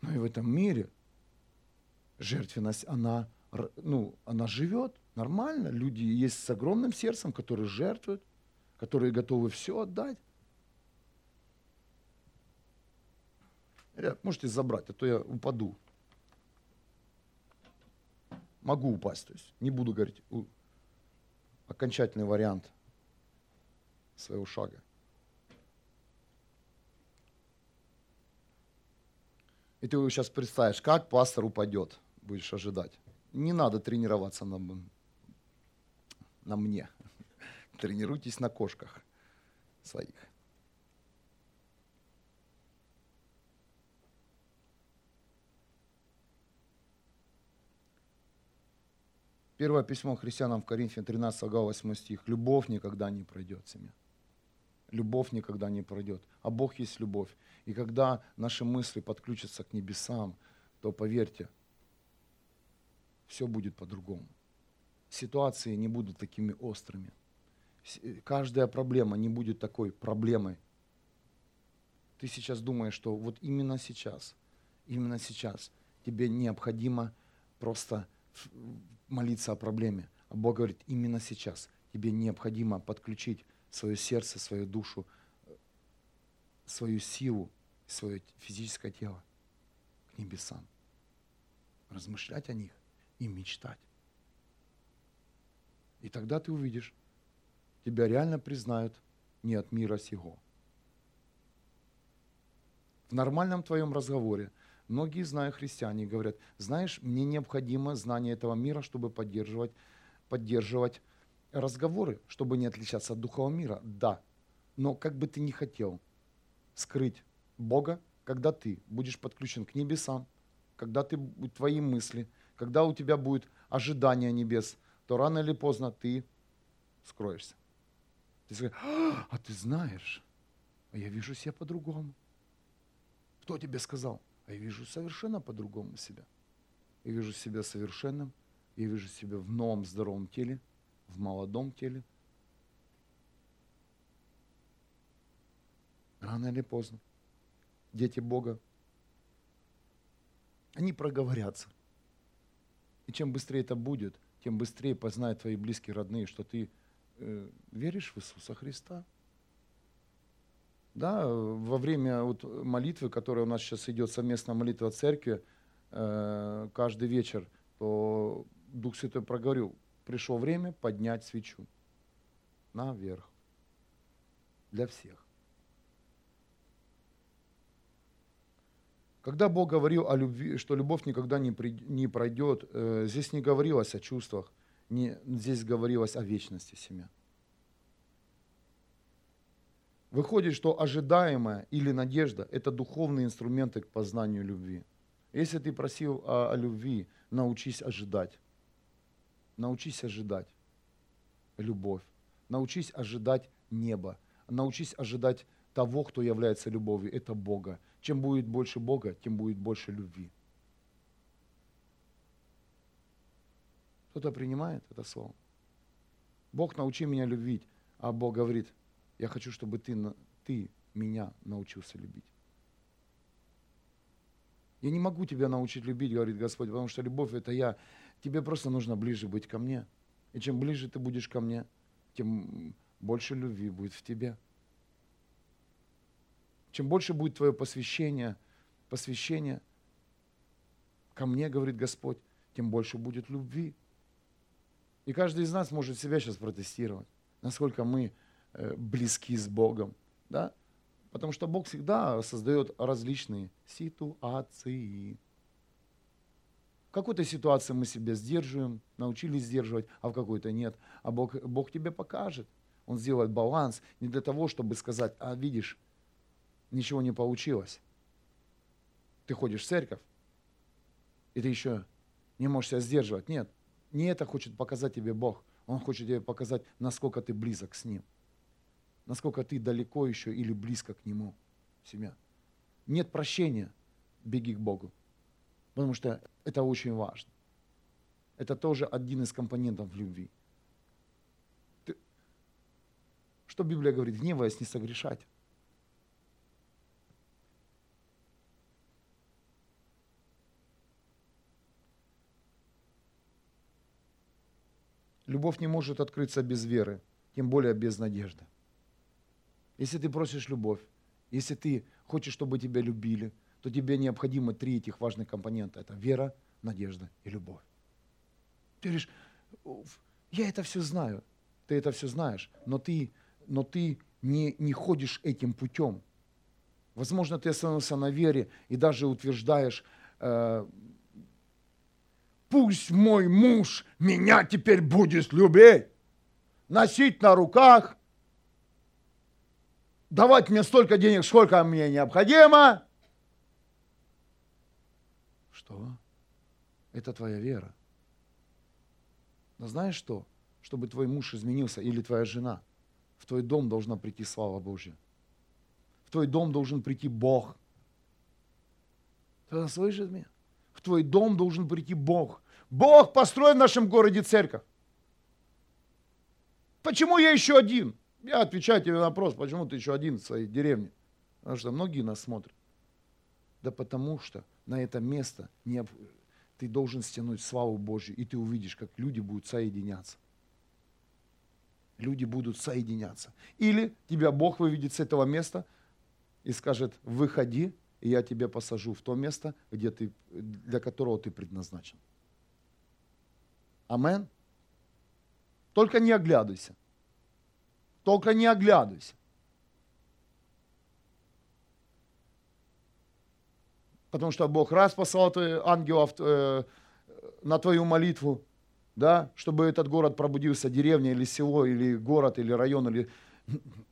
Но и в этом мире жертвенность, она, ну, она живет нормально. Люди есть с огромным сердцем, которые жертвуют, которые готовы все отдать. Ребят, можете забрать, а то я упаду могу упасть. То есть не буду говорить окончательный вариант своего шага. И ты сейчас представишь, как пастор упадет, будешь ожидать. Не надо тренироваться на, на мне. Тренируйтесь на кошках своих. Первое письмо христианам в Коринфе, 13 глава, 8 стих. Любовь никогда не пройдет, семья. Любовь никогда не пройдет. А Бог есть любовь. И когда наши мысли подключатся к небесам, то поверьте, все будет по-другому. Ситуации не будут такими острыми. Каждая проблема не будет такой проблемой. Ты сейчас думаешь, что вот именно сейчас, именно сейчас тебе необходимо просто молиться о проблеме. А Бог говорит, именно сейчас тебе необходимо подключить свое сердце, свою душу, свою силу, свое физическое тело к небесам. Размышлять о них и мечтать. И тогда ты увидишь, тебя реально признают не от мира сего. В нормальном твоем разговоре Многие, зная христиане, говорят, знаешь, мне необходимо знание этого мира, чтобы поддерживать, поддерживать разговоры, чтобы не отличаться от духовного мира. Да, но как бы ты ни хотел скрыть Бога, когда ты будешь подключен к небесам, когда ты, твои мысли, когда у тебя будет ожидание небес, то рано или поздно ты скроешься. Ты скажешь, а, а ты знаешь, а я вижу себя по-другому. Кто тебе сказал? а я вижу совершенно по-другому себя. Я вижу себя совершенным, я вижу себя в новом здоровом теле, в молодом теле. Рано или поздно дети Бога, они проговорятся. И чем быстрее это будет, тем быстрее познают твои близкие, родные, что ты э, веришь в Иисуса Христа – да, во время вот молитвы, которая у нас сейчас идет, совместная молитва церкви, э, каждый вечер, то Дух Святой проговорил, пришло время поднять свечу наверх для всех. Когда Бог говорил о любви, что любовь никогда не, при, не пройдет, э, здесь не говорилось о чувствах, не, здесь говорилось о вечности семья. Выходит, что ожидаемое или надежда – это духовные инструменты к познанию любви. Если ты просил о, о любви, научись ожидать. Научись ожидать любовь. Научись ожидать неба. Научись ожидать того, кто является любовью. Это Бога. Чем будет больше Бога, тем будет больше любви. Кто-то принимает это слово? Бог научи меня любить. А Бог говорит – я хочу, чтобы ты, ты меня научился любить. Я не могу тебя научить любить, говорит Господь, потому что любовь это я. Тебе просто нужно ближе быть ко мне. И чем ближе ты будешь ко мне, тем больше любви будет в тебе. Чем больше будет твое посвящение, посвящение ко мне, говорит Господь, тем больше будет любви. И каждый из нас может себя сейчас протестировать, насколько мы э, близки с Богом. Да? Потому что Бог всегда создает различные ситуации. В какой-то ситуации мы себя сдерживаем, научились сдерживать, а в какой-то нет. А Бог, Бог тебе покажет. Он сделает баланс не для того, чтобы сказать, а видишь, ничего не получилось. Ты ходишь в церковь, и ты еще не можешь себя сдерживать. Нет, не это хочет показать тебе Бог. Он хочет тебе показать, насколько ты близок с Ним. Насколько ты далеко еще или близко к Нему. Семья. Нет прощения, беги к Богу. Потому что это очень важно. Это тоже один из компонентов любви. Ты... Что Библия говорит? Гневаясь, не согрешать. Любовь не может открыться без веры, тем более без надежды. Если ты просишь любовь, если ты хочешь, чтобы тебя любили, то тебе необходимо три этих важных компонента. Это вера, надежда и любовь. Ты говоришь, я это все знаю. Ты это все знаешь, но ты, но ты не, не ходишь этим путем. Возможно, ты остановился на вере и даже утверждаешь, э, пусть мой муж меня теперь будет любить, носить на руках, давать мне столько денег, сколько мне необходимо. Что? Это твоя вера. Но знаешь что? Чтобы твой муж изменился или твоя жена, в твой дом должна прийти слава Божья. В твой дом должен прийти Бог. Ты слышишь меня? Твой дом должен прийти Бог. Бог построил в нашем городе церковь. Почему я еще один? Я отвечаю тебе на вопрос, почему ты еще один в своей деревне? Потому что многие нас смотрят. Да потому что на это место не, ты должен стянуть славу Божью, и ты увидишь, как люди будут соединяться. Люди будут соединяться. Или тебя Бог выведет с этого места и скажет, выходи, и я тебя посажу в то место, где ты, для которого ты предназначен. Амен. Только не оглядывайся. Только не оглядывайся. Потому что Бог раз послал ангелов э, на твою молитву, да, чтобы этот город пробудился, деревня или село, или город, или район, или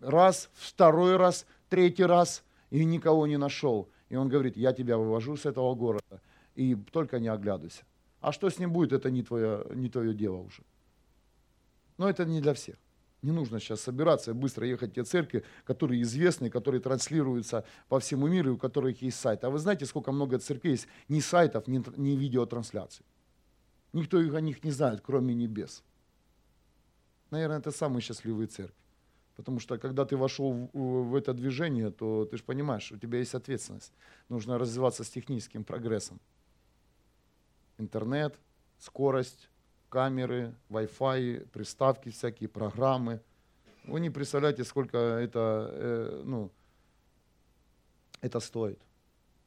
раз, второй раз, третий раз, и никого не нашел. И он говорит, я тебя вывожу с этого города, и только не оглядывайся. А что с ним будет, это не твое, не твое дело уже. Но это не для всех. Не нужно сейчас собираться и быстро ехать в те церкви, которые известны, которые транслируются по всему миру, у которых есть сайт. А вы знаете, сколько много церквей есть ни сайтов, ни, ни видеотрансляций? Никто их о них не знает, кроме небес. Наверное, это самые счастливые церкви. Потому что когда ты вошел в, в это движение, то ты же понимаешь, у тебя есть ответственность. Нужно развиваться с техническим прогрессом интернет, скорость, камеры, Wi-Fi, приставки всякие, программы. Вы не представляете, сколько это, э, ну, это стоит.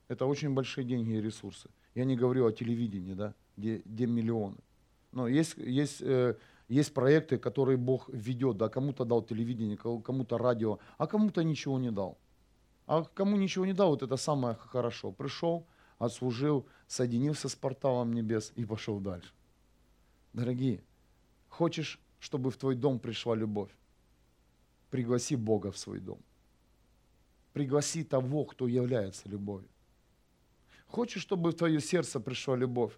Это очень большие деньги и ресурсы. Я не говорю о телевидении, да, где, где миллионы. Но есть, есть, э, есть проекты, которые Бог ведет, да, кому-то дал телевидение, кому-то радио, а кому-то ничего не дал. А кому ничего не дал, вот это самое хорошо. Пришел, отслужил, соединился с порталом небес и пошел дальше. Дорогие, хочешь, чтобы в твой дом пришла любовь? Пригласи Бога в свой дом. Пригласи того, кто является любовью. Хочешь, чтобы в твое сердце пришла любовь?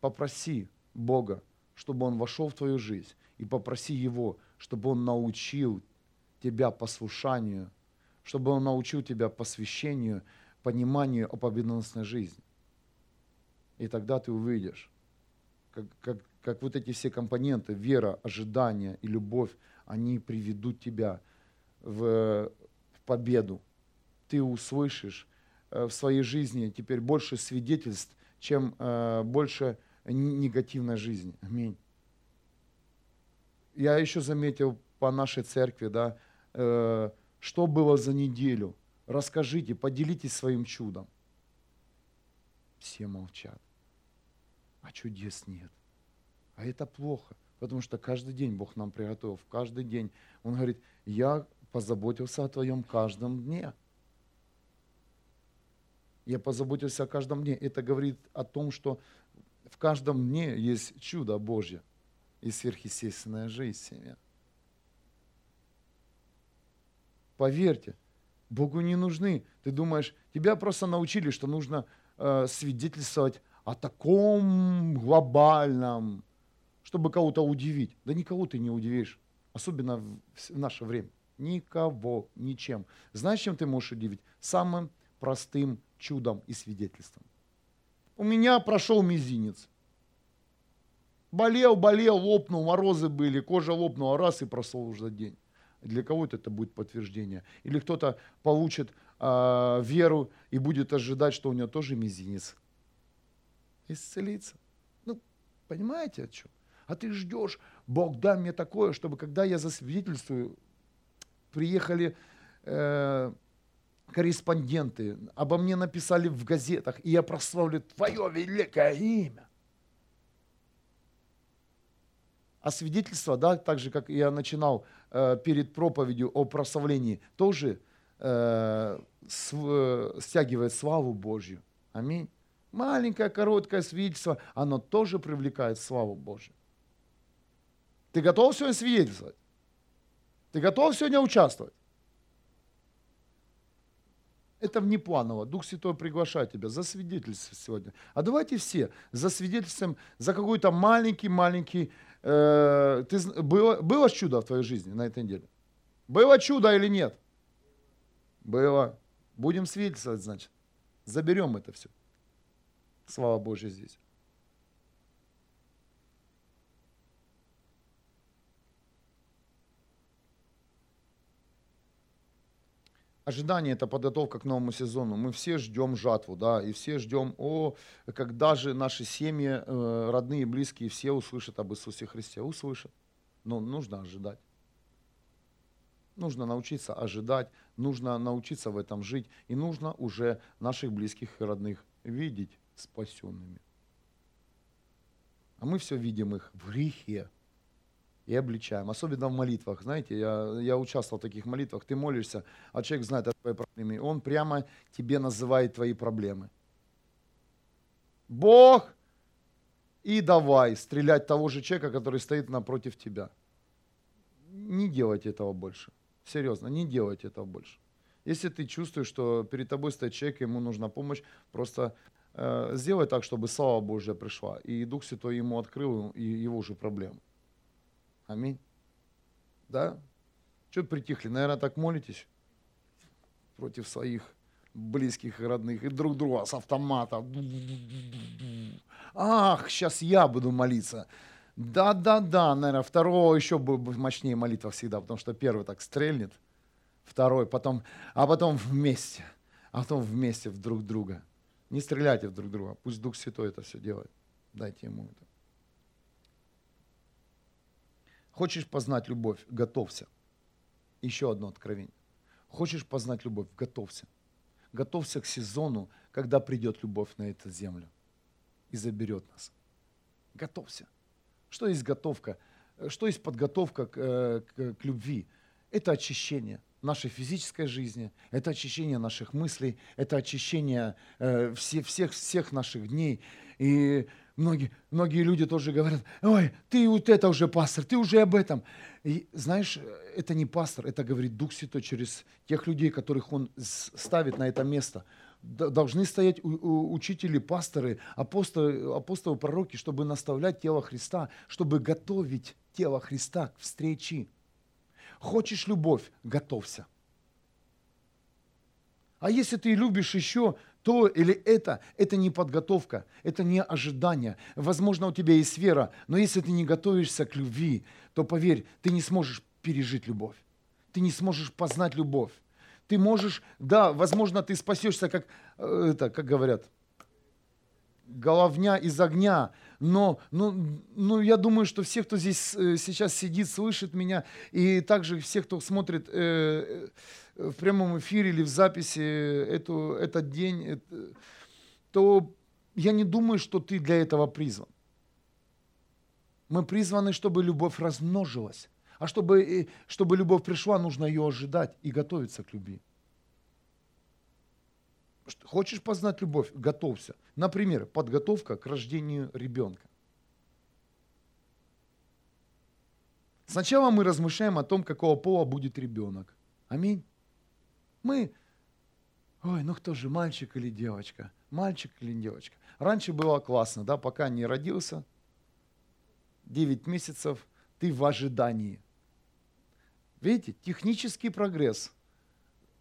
Попроси Бога, чтобы Он вошел в твою жизнь. И попроси Его, чтобы Он научил тебя послушанию, чтобы Он научил тебя посвящению, пониманию о победоносной жизни. И тогда ты увидишь, как, как, как вот эти все компоненты, вера, ожидание и любовь, они приведут тебя в, в победу. Ты услышишь э, в своей жизни теперь больше свидетельств, чем э, больше негативной жизни. Аминь. Я еще заметил по нашей церкви, да, э, что было за неделю – Расскажите, поделитесь своим чудом. Все молчат. А чудес нет. А это плохо, Потому что каждый день Бог нам приготовил, каждый день. Он говорит, я позаботился о твоем каждом дне. Я позаботился о каждом дне. Это говорит о том, что в каждом дне есть чудо Божье и сверхъестественная жизнь в семье. Поверьте, Богу не нужны. Ты думаешь, тебя просто научили, что нужно э, свидетельствовать о таком глобальном, чтобы кого-то удивить. Да никого ты не удивишь, особенно в, в наше время. Никого, ничем. Знаешь, чем ты можешь удивить? Самым простым чудом и свидетельством. У меня прошел мизинец. Болел, болел, лопнул, морозы были, кожа лопнула, раз и прошел уже день. Для кого-то это будет подтверждение. Или кто-то получит э, веру и будет ожидать, что у него тоже мизинец исцелится. Ну, понимаете о чем? А ты ждешь, Бог дай мне такое, чтобы когда я засвидетельствую, приехали э, корреспонденты, обо мне написали в газетах, и я прославлю Твое великое имя. А свидетельство, да, так же, как я начинал э, перед проповедью о прославлении, тоже э, с, э, стягивает славу Божью. Аминь. Маленькое, короткое свидетельство, оно тоже привлекает славу Божью. Ты готов сегодня свидетельствовать? Ты готов сегодня участвовать? Это внепланово. Дух Святой приглашает тебя за свидетельство сегодня. А давайте все за свидетельством, за какой-то маленький-маленький... Э, ты, было, было чудо в твоей жизни на этой неделе? Было чудо или нет? Было. Будем свидетельствовать, значит. Заберем это все. Слава Божья здесь. Ожидание – это подготовка к новому сезону. Мы все ждем жатву, да, и все ждем, о, когда же наши семьи, э, родные, близкие, все услышат об Иисусе Христе. Услышат. Но нужно ожидать. Нужно научиться ожидать, нужно научиться в этом жить, и нужно уже наших близких и родных видеть спасенными. А мы все видим их в грехе, и обличаем. Особенно в молитвах. Знаете, я, я участвовал в таких молитвах. Ты молишься, а человек знает о твоей проблеме. Он прямо тебе называет твои проблемы. Бог и давай стрелять того же человека, который стоит напротив тебя. Не делайте этого больше. Серьезно, не делайте этого больше. Если ты чувствуешь, что перед тобой стоит человек, ему нужна помощь, просто э, сделай так, чтобы слава Божья пришла, и Дух Святой ему открыл и его же проблему. Аминь. Да? Что притихли? Наверное, так молитесь против своих близких и родных, и друг друга с автомата. Ах, сейчас я буду молиться. Да-да-да, наверное, второго еще мощнее молитва всегда, потому что первый так стрельнет, второй, потом, а потом вместе, а потом вместе в друг друга. Не стреляйте в друг друга, пусть Дух Святой это все делает. Дайте ему это. Хочешь познать любовь? Готовься. Еще одно откровение. Хочешь познать любовь? Готовься. Готовься к сезону, когда придет любовь на эту землю и заберет нас. Готовься. Что есть готовка? Что есть подготовка к, э, к, к любви? Это очищение нашей физической жизни, это очищение наших мыслей, это очищение э, все, всех, всех наших дней. И многие, многие люди тоже говорят, ой, ты вот это уже пастор, ты уже об этом. И знаешь, это не пастор, это говорит Дух Святой через тех людей, которых Он ставит на это место. Должны стоять учители, пасторы, апостолы, апостолы, пророки, чтобы наставлять тело Христа, чтобы готовить тело Христа к встрече. Хочешь любовь, готовься. А если ты любишь еще то или это, это не подготовка, это не ожидание. Возможно, у тебя есть вера, но если ты не готовишься к любви, то поверь, ты не сможешь пережить любовь. Ты не сможешь познать любовь. Ты можешь, да, возможно, ты спасешься, как, э, это, как говорят, головня из огня. Но, ну, ну, я думаю, что все, кто здесь э, сейчас сидит, слышит меня, и также все, кто смотрит э, в прямом эфире или в записи эту, этот день, это, э, то я не думаю, что ты для этого призван. Мы призваны, чтобы любовь размножилась. А чтобы, чтобы любовь пришла, нужно ее ожидать и готовиться к любви. Хочешь познать любовь? Готовься. Например, подготовка к рождению ребенка. Сначала мы размышляем о том, какого пола будет ребенок. Аминь. Мы, ой, ну кто же, мальчик или девочка? Мальчик или девочка? Раньше было классно, да, пока не родился, 9 месяцев, ты в ожидании. Видите, технический прогресс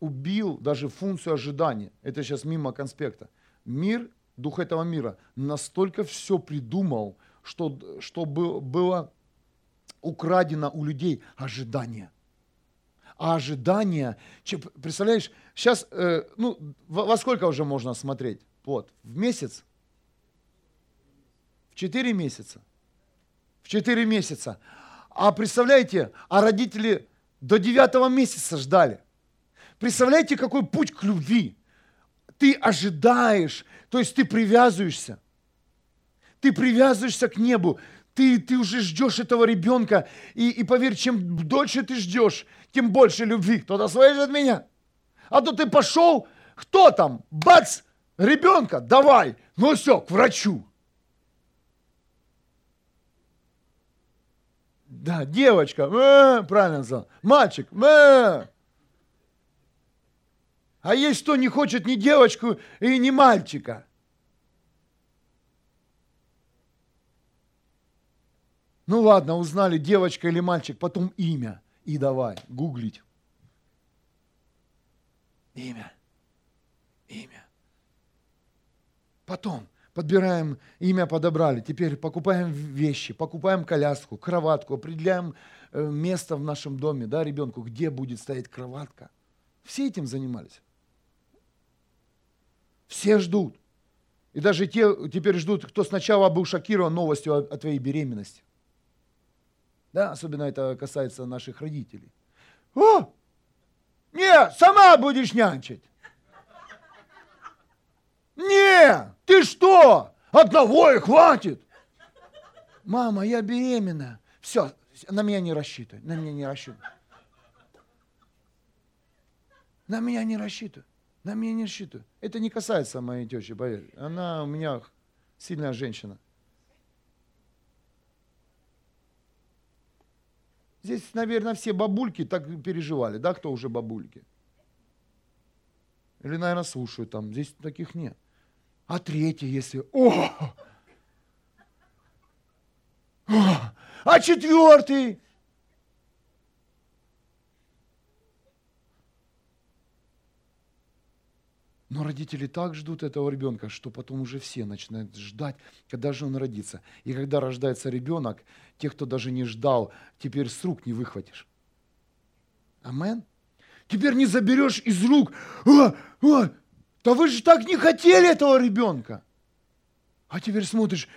убил даже функцию ожидания. Это сейчас мимо конспекта. Мир, дух этого мира, настолько все придумал, что, что было украдено у людей ожидание. А ожидание, представляешь, сейчас, э, ну, во, сколько уже можно смотреть? Вот, в месяц? В четыре месяца. В четыре месяца. А представляете, а родители до девятого месяца ждали. Представляете, какой путь к любви? Ты ожидаешь, то есть ты привязываешься. Ты привязываешься к небу, ты, ты уже ждешь этого ребенка. И, и поверь, чем дольше ты ждешь, тем больше любви. Кто-то слышит меня? А то ты пошел, кто там? Бац! Ребенка, давай! Ну все, к врачу. Да, девочка, э, правильно сказал. Мальчик, э. А есть кто не хочет ни девочку и ни мальчика? Ну ладно, узнали, девочка или мальчик, потом имя. И давай, гуглить. Имя. Имя. Потом подбираем, имя подобрали, теперь покупаем вещи, покупаем коляску, кроватку, определяем э, место в нашем доме, да, ребенку, где будет стоять кроватка. Все этим занимались. Все ждут. И даже те теперь ждут, кто сначала был шокирован новостью о, о твоей беременности. Да, особенно это касается наших родителей. О! Не, сама будешь нянчить. Не, ты что? Одного и хватит. Мама, я беременна. Все, на меня не рассчитывай, на меня не рассчитывай. На меня не рассчитывай, на меня не рассчитывай. Это не касается моей тещи, поверь. Она у меня сильная женщина. Здесь, наверное, все бабульки так переживали, да, кто уже бабульки? Или, наверное, слушают там. Здесь таких нет. А третий, если... О! О! А четвертый? Но родители так ждут этого ребенка, что потом уже все начинают ждать, когда же он родится. И когда рождается ребенок, тех, кто даже не ждал, теперь с рук не выхватишь. Амен. Теперь не заберешь из рук. А, а, да вы же так не хотели этого ребенка. А теперь смотришь,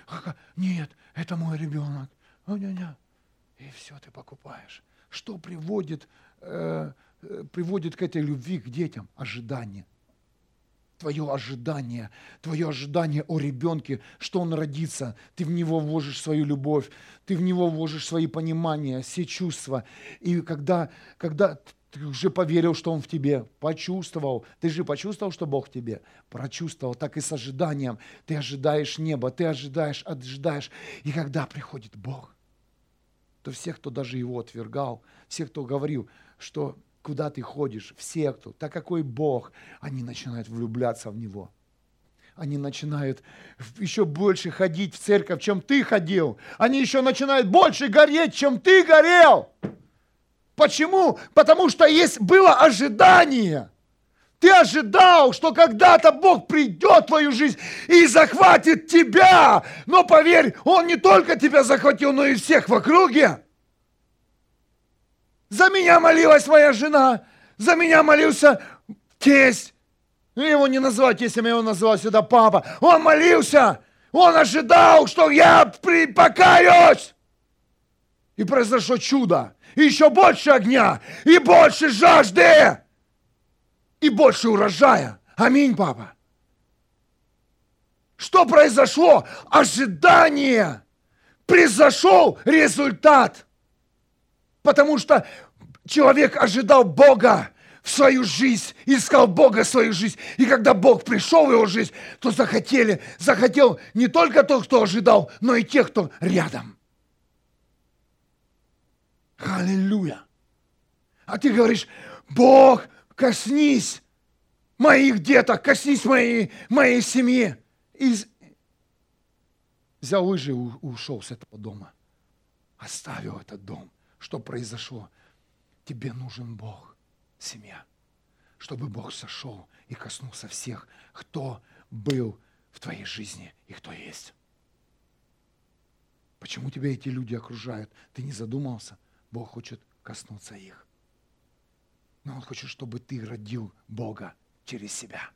нет, это мой ребенок. И все ты покупаешь. Что приводит, э, э, приводит к этой любви к детям? Ожидание твое ожидание, твое ожидание о ребенке, что он родится, ты в него вложишь свою любовь, ты в него вложишь свои понимания, все чувства. И когда, когда ты уже поверил, что он в тебе, почувствовал, ты же почувствовал, что Бог в тебе, прочувствовал, так и с ожиданием. Ты ожидаешь неба, ты ожидаешь, ожидаешь. И когда приходит Бог, то все, кто даже его отвергал, все, кто говорил, что куда ты ходишь, в секту, так какой Бог, они начинают влюбляться в Него. Они начинают еще больше ходить в церковь, чем ты ходил. Они еще начинают больше гореть, чем ты горел. Почему? Потому что есть было ожидание. Ты ожидал, что когда-то Бог придет в твою жизнь и захватит тебя. Но поверь, Он не только тебя захватил, но и всех в округе. За меня молилась моя жена, за меня молился тесть. Ну, его не назвать, если я его назвал сюда папа. Он молился, он ожидал, что я покаюсь. И произошло чудо. И еще больше огня, и больше жажды, и больше урожая. Аминь, папа. Что произошло? Ожидание произошел результат. Потому что человек ожидал Бога в свою жизнь, искал Бога в свою жизнь. И когда Бог пришел в его жизнь, то захотели, захотел не только тот, кто ожидал, но и тех, кто рядом. Аллилуйя. А ты говоришь, Бог, коснись моих деток, коснись моей, моей семьи. И взял лыжи и ушел с этого дома. Оставил этот дом. Что произошло? Тебе нужен Бог, семья. Чтобы Бог сошел и коснулся всех, кто был в твоей жизни и кто есть. Почему тебя эти люди окружают? Ты не задумался? Бог хочет коснуться их. Но Он хочет, чтобы ты родил Бога через себя.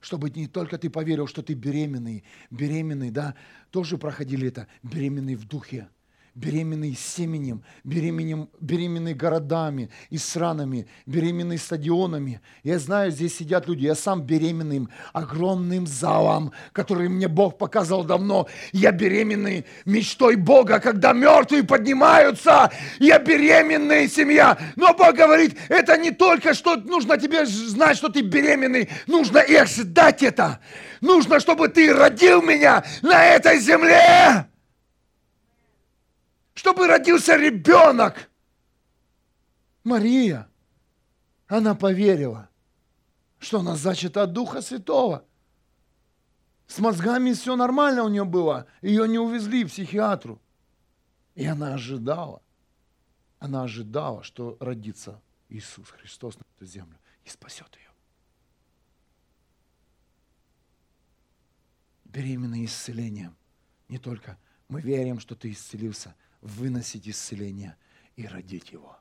Чтобы не только ты поверил, что ты беременный, беременный, да, тоже проходили это, беременный в духе – беременный семенем, беременным, беременный городами и странами, беременный стадионами. Я знаю, здесь сидят люди, я сам беременным огромным залом, который мне Бог показал давно. Я беременный мечтой Бога, когда мертвые поднимаются. Я беременная семья. Но Бог говорит, это не только, что нужно тебе знать, что ты беременный, нужно и ожидать это. Нужно, чтобы ты родил меня на этой земле чтобы родился ребенок. Мария, она поверила, что она зачата от Духа Святого. С мозгами все нормально у нее было. Ее не увезли в психиатру. И она ожидала. Она ожидала, что родится Иисус Христос на эту землю и спасет ее. Беременные исцелением. Не только мы верим, что ты исцелился, выносить исцеление и родить его.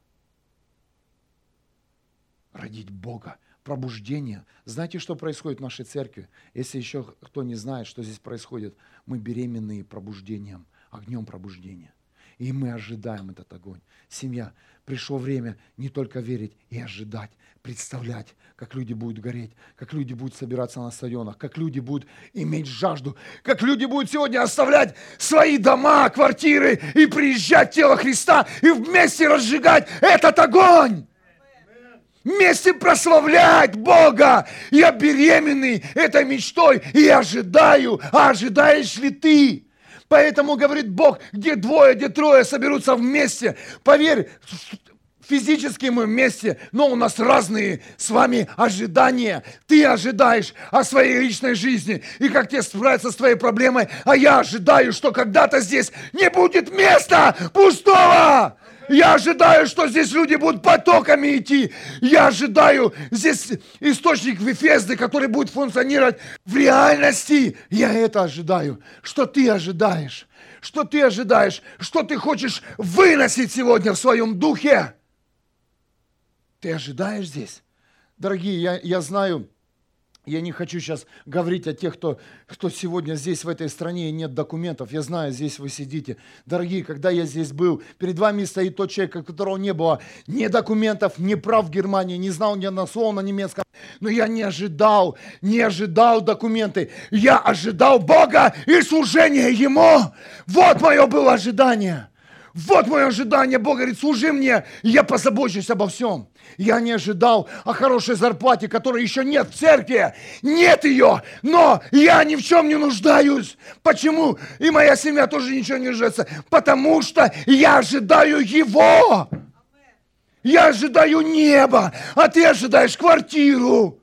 Родить Бога, пробуждение. Знаете, что происходит в нашей церкви? Если еще кто не знает, что здесь происходит, мы беременные пробуждением, огнем пробуждения. И мы ожидаем этот огонь. Семья, пришло время не только верить и ожидать, представлять, как люди будут гореть, как люди будут собираться на стадионах, как люди будут иметь жажду, как люди будут сегодня оставлять свои дома, квартиры и приезжать в тело Христа и вместе разжигать этот огонь. Вместе прославлять Бога. Я беременный этой мечтой и ожидаю. А ожидаешь ли ты? Поэтому говорит Бог, где двое, где трое соберутся вместе. Поверь, физически мы вместе, но у нас разные с вами ожидания. Ты ожидаешь о своей личной жизни и как тебе справиться с твоей проблемой, а я ожидаю, что когда-то здесь не будет места пустого. Я ожидаю, что здесь люди будут потоками идти. Я ожидаю здесь источник Вифезды, который будет функционировать в реальности. Я это ожидаю. Что ты ожидаешь? Что ты ожидаешь? Что ты хочешь выносить сегодня в своем духе? Ты ожидаешь здесь? Дорогие, я, я знаю, я не хочу сейчас говорить о тех, кто, кто сегодня здесь, в этой стране, и нет документов. Я знаю, здесь вы сидите. Дорогие, когда я здесь был, перед вами стоит тот человек, у которого не было ни документов, ни прав в Германии, не знал ни одного слова на немецком. Но я не ожидал, не ожидал документы. Я ожидал Бога и служения Ему. Вот мое было ожидание. Вот мое ожидание. Бог говорит, служи мне, я позабочусь обо всем. Я не ожидал о хорошей зарплате, которой еще нет в церкви. Нет ее, но я ни в чем не нуждаюсь. Почему? И моя семья тоже ничего не нуждается. Потому что я ожидаю его. Я ожидаю неба, а ты ожидаешь квартиру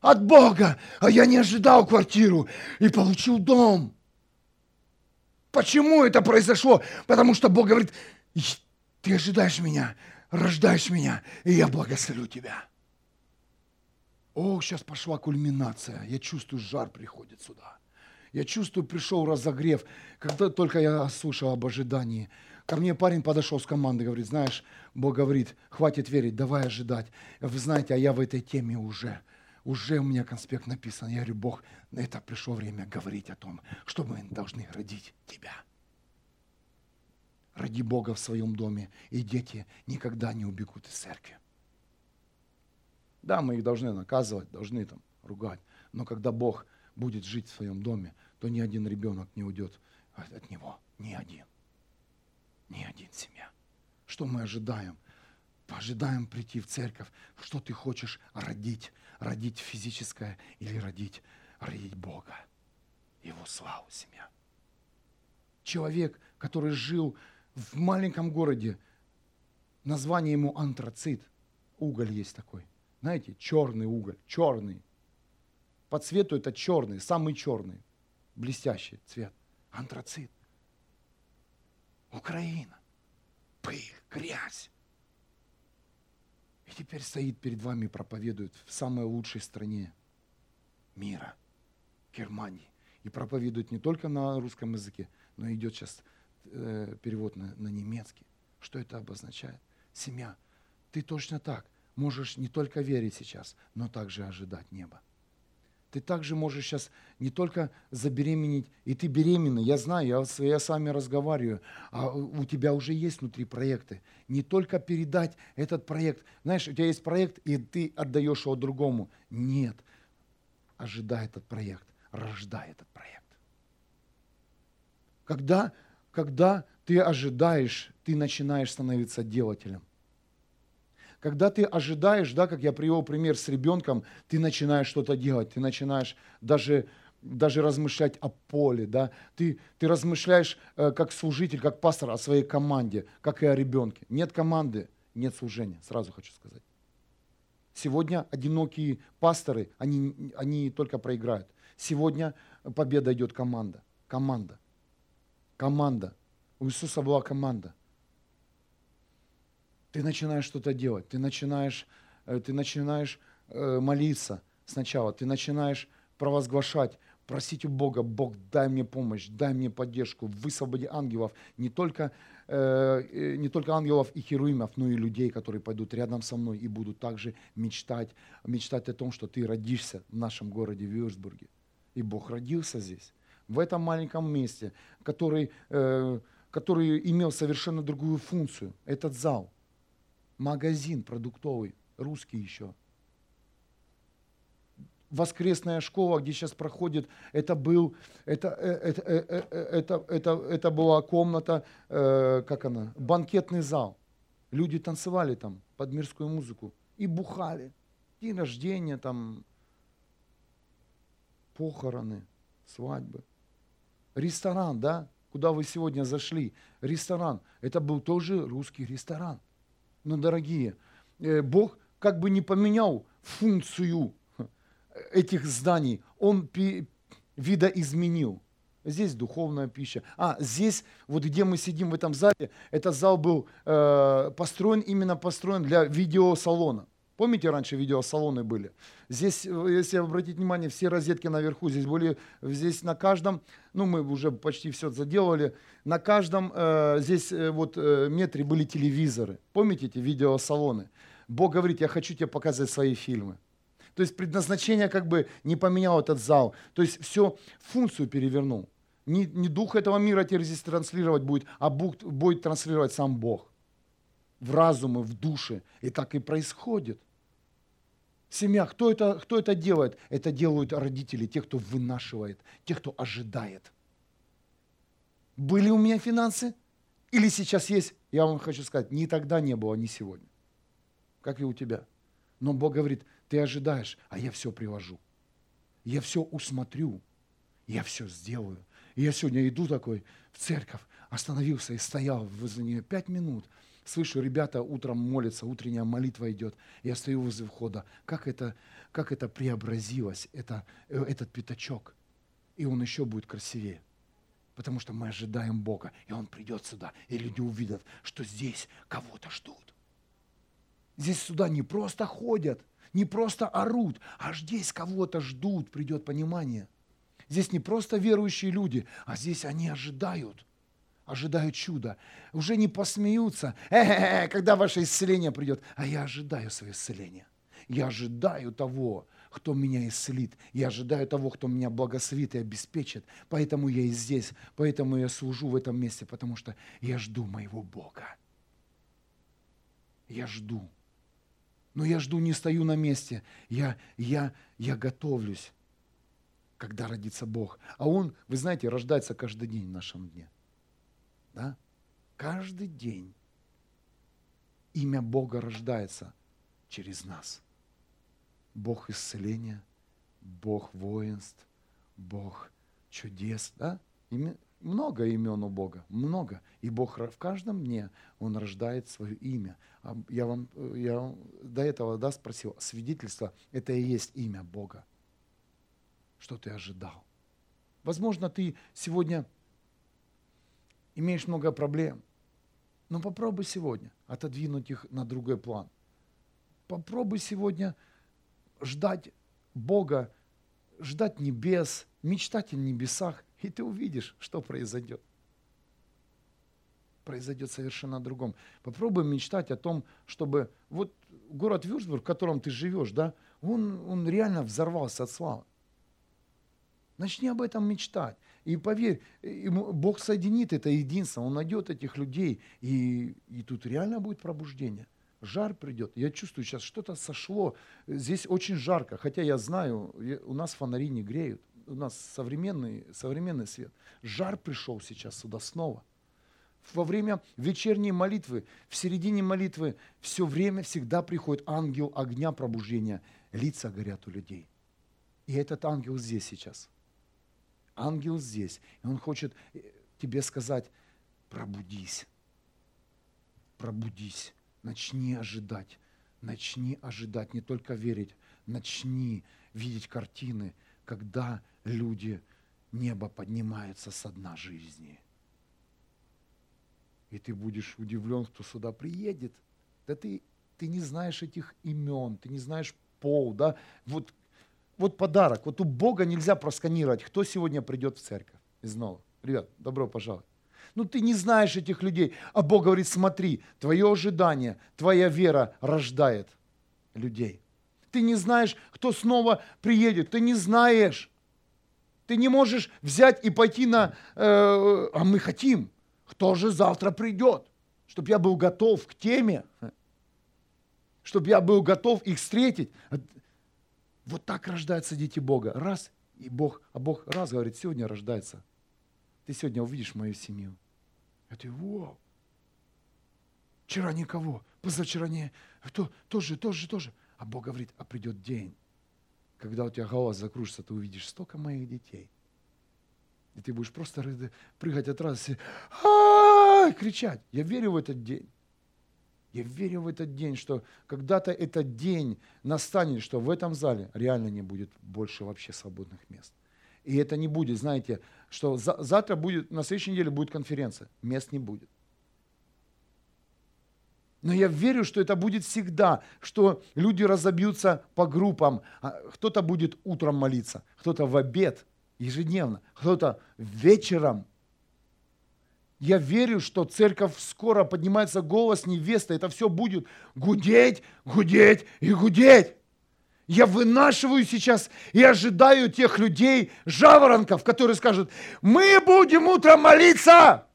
от Бога. А я не ожидал квартиру и получил дом. Почему это произошло? Потому что Бог говорит, ты ожидаешь меня, рождаешь меня, и я благословлю тебя. О, сейчас пошла кульминация. Я чувствую, жар приходит сюда. Я чувствую, пришел разогрев. Когда только я слышал об ожидании, ко мне парень подошел с команды, говорит, знаешь, Бог говорит, хватит верить, давай ожидать. Вы знаете, а я в этой теме уже уже у меня конспект написан. Я говорю, Бог, это пришло время говорить о том, что мы должны родить тебя. Роди Бога в своем доме, и дети никогда не убегут из церкви. Да, мы их должны наказывать, должны там ругать, но когда Бог будет жить в своем доме, то ни один ребенок не уйдет от Него. Ни один. Ни один семья. Что мы ожидаем? Ожидаем прийти в церковь. Что ты хочешь родить? Родить физическое или родить, родить Бога? Его славу, семья. Человек, который жил в маленьком городе, название ему антрацит. Уголь есть такой. Знаете, черный уголь, черный. По цвету это черный, самый черный, блестящий цвет. Антрацит. Украина. Пыль, грязь. И теперь стоит перед вами и проповедует в самой лучшей стране мира, Германии. И проповедует не только на русском языке, но идет сейчас э, перевод на, на немецкий. Что это обозначает? Семья. Ты точно так можешь не только верить сейчас, но также ожидать неба. Ты также можешь сейчас не только забеременеть, и ты беременна, я знаю, я, я с вами разговариваю, а у тебя уже есть внутри проекты. Не только передать этот проект. Знаешь, у тебя есть проект, и ты отдаешь его другому. Нет, ожидай этот проект, рождай этот проект. Когда, когда ты ожидаешь, ты начинаешь становиться делателем. Когда ты ожидаешь, да, как я привел пример с ребенком, ты начинаешь что-то делать, ты начинаешь даже, даже размышлять о поле, да, ты, ты размышляешь э, как служитель, как пастор о своей команде, как и о ребенке. Нет команды, нет служения, сразу хочу сказать. Сегодня одинокие пасторы, они, они только проиграют. Сегодня победа идет команда. Команда. Команда. У Иисуса была команда ты начинаешь что-то делать, ты начинаешь, э, ты начинаешь э, молиться сначала, ты начинаешь провозглашать, просить у Бога, Бог, дай мне помощь, дай мне поддержку, высвободи ангелов, не только, э, не только ангелов и херувимов, но и людей, которые пойдут рядом со мной и будут также мечтать, мечтать о том, что ты родишься в нашем городе Вюрсбурге. И Бог родился здесь, в этом маленьком месте, который, который имел совершенно другую функцию, этот зал – магазин продуктовый, русский еще. Воскресная школа, где сейчас проходит, это был, это, это, это, это, это, это была комната, как она, банкетный зал. Люди танцевали там под мирскую музыку и бухали. День рождения, там, похороны, свадьбы. Ресторан, да, куда вы сегодня зашли, ресторан, это был тоже русский ресторан – но, дорогие, э, Бог как бы не поменял функцию этих зданий, Он видоизменил. Здесь духовная пища. А, здесь, вот где мы сидим в этом зале, этот зал был э, построен, именно построен для видеосалона. Помните, раньше видеосалоны были? Здесь, э, если обратить внимание, все розетки наверху, здесь были, здесь на каждом, ну мы уже почти все заделали, на каждом э, здесь э, вот э, метре были телевизоры. Помните эти видеосалоны? Бог говорит, я хочу тебе показать свои фильмы. То есть предназначение как бы не поменял этот зал. То есть все функцию перевернул. Не, не дух этого мира теперь здесь транслировать будет, а будет, будет транслировать сам Бог в разумы, в душе. И так и происходит. Семья, кто это, кто это делает? Это делают родители, те, кто вынашивает, те, кто ожидает. Были у меня финансы? Или сейчас есть? Я вам хочу сказать, ни тогда не было, ни сегодня. Как и у тебя. Но Бог говорит, ты ожидаешь, а я все привожу. Я все усмотрю, я все сделаю. И я сегодня иду такой в церковь, остановился и стоял возле нее пять минут – Слышу, ребята утром молятся, утренняя молитва идет. Я стою возле входа. Как это, как это преобразилось, это, э, этот пятачок. И он еще будет красивее. Потому что мы ожидаем Бога, и Он придет сюда, и люди увидят, что здесь кого-то ждут. Здесь сюда не просто ходят, не просто орут, а здесь кого-то ждут, придет понимание. Здесь не просто верующие люди, а здесь они ожидают – ожидаю чуда. Уже не посмеются, когда ваше исцеление придет. А я ожидаю свое исцеление. Я ожидаю того, кто меня исцелит. Я ожидаю того, кто меня благословит и обеспечит. Поэтому я и здесь, поэтому я служу в этом месте, потому что я жду моего Бога. Я жду. Но я жду, не стою на месте. Я, я, я готовлюсь когда родится Бог. А Он, вы знаете, рождается каждый день в нашем дне. Да? Каждый день имя Бога рождается через нас. Бог исцеления, Бог воинств, Бог чудес. Да? Имя, много имен у Бога, много. И Бог в каждом дне, Он рождает свое имя. А я вам я до этого да, спросил, свидетельство – это и есть имя Бога. Что ты ожидал? Возможно, ты сегодня имеешь много проблем, но попробуй сегодня отодвинуть их на другой план. Попробуй сегодня ждать Бога, ждать небес, мечтать о небесах, и ты увидишь, что произойдет. Произойдет совершенно другом. Попробуй мечтать о том, чтобы вот город Вюрцбург, в котором ты живешь, да, он, он реально взорвался от славы. Начни об этом мечтать. И поверь, Бог соединит это единство, Он найдет этих людей, и, и тут реально будет пробуждение. Жар придет. Я чувствую, сейчас что-то сошло. Здесь очень жарко, хотя я знаю, у нас фонари не греют у нас современный, современный свет. Жар пришел сейчас сюда снова. Во время вечерней молитвы, в середине молитвы, все время всегда приходит ангел огня пробуждения. Лица горят у людей. И этот ангел здесь сейчас. Ангел здесь. И он хочет э, тебе сказать, пробудись. Пробудись. Начни ожидать. Начни ожидать, не только верить. Начни видеть картины, когда люди, небо поднимается со дна жизни. И ты будешь удивлен, кто сюда приедет. Да ты, ты не знаешь этих имен, ты не знаешь пол, да? Вот, вот подарок. Вот у Бога нельзя просканировать, кто сегодня придет в церковь из нового. Ребят, добро пожаловать. Ну ты не знаешь этих людей. А Бог говорит, смотри, твое ожидание, твоя вера рождает людей. Ты не знаешь, кто снова приедет. Ты не знаешь. Ты не можешь взять и пойти на... Э, а мы хотим. Кто же завтра придет? Чтобы я был готов к теме. Чтобы я был готов их встретить. Вот так рождаются дети Бога. Раз, и Бог, а Бог раз говорит, сегодня рождается. Ты сегодня увидишь мою семью. Я ты, вау. Вчера никого, позавчера не, то, тоже, тоже, тоже. А Бог говорит, а придет день, когда у тебя голова закружится, ты увидишь столько моих детей. И ты будешь просто прыгать от радости, кричать. Я верю в этот день. Я верю в этот день, что когда-то этот день настанет, что в этом зале реально не будет больше вообще свободных мест. И это не будет, знаете, что за, завтра будет, на следующей неделе будет конференция, мест не будет. Но я верю, что это будет всегда, что люди разобьются по группам. А кто-то будет утром молиться, кто-то в обед, ежедневно, кто-то вечером. Я верю, что церковь скоро поднимается голос невесты. Это все будет гудеть, гудеть и гудеть. Я вынашиваю сейчас и ожидаю тех людей, жаворонков, которые скажут, мы будем утром молиться.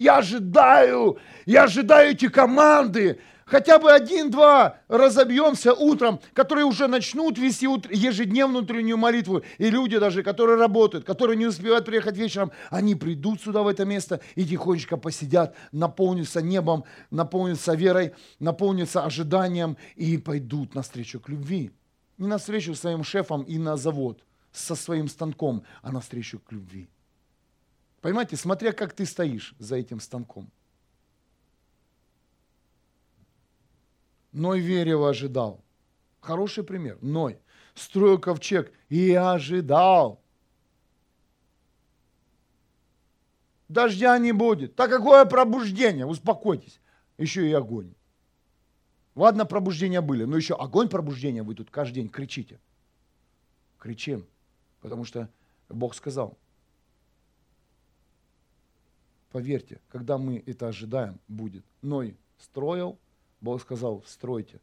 Я ожидаю, я ожидаю эти команды, хотя бы один-два разобьемся утром, которые уже начнут вести ежедневную утреннюю молитву. И люди даже, которые работают, которые не успевают приехать вечером, они придут сюда, в это место, и тихонечко посидят, наполнятся небом, наполнятся верой, наполнятся ожиданием и пойдут навстречу к любви. Не навстречу своим шефам и на завод со своим станком, а навстречу к любви. Понимаете, смотря как ты стоишь за этим станком. Ной верил, ожидал. Хороший пример. Ной строил ковчег и ожидал. Дождя не будет. Так какое пробуждение? Успокойтесь. Еще и огонь. Ладно, пробуждения были, но еще огонь пробуждения вы тут каждый день кричите. Кричим, потому что Бог сказал, Поверьте, когда мы это ожидаем, будет. Ной строил, Бог сказал, стройте,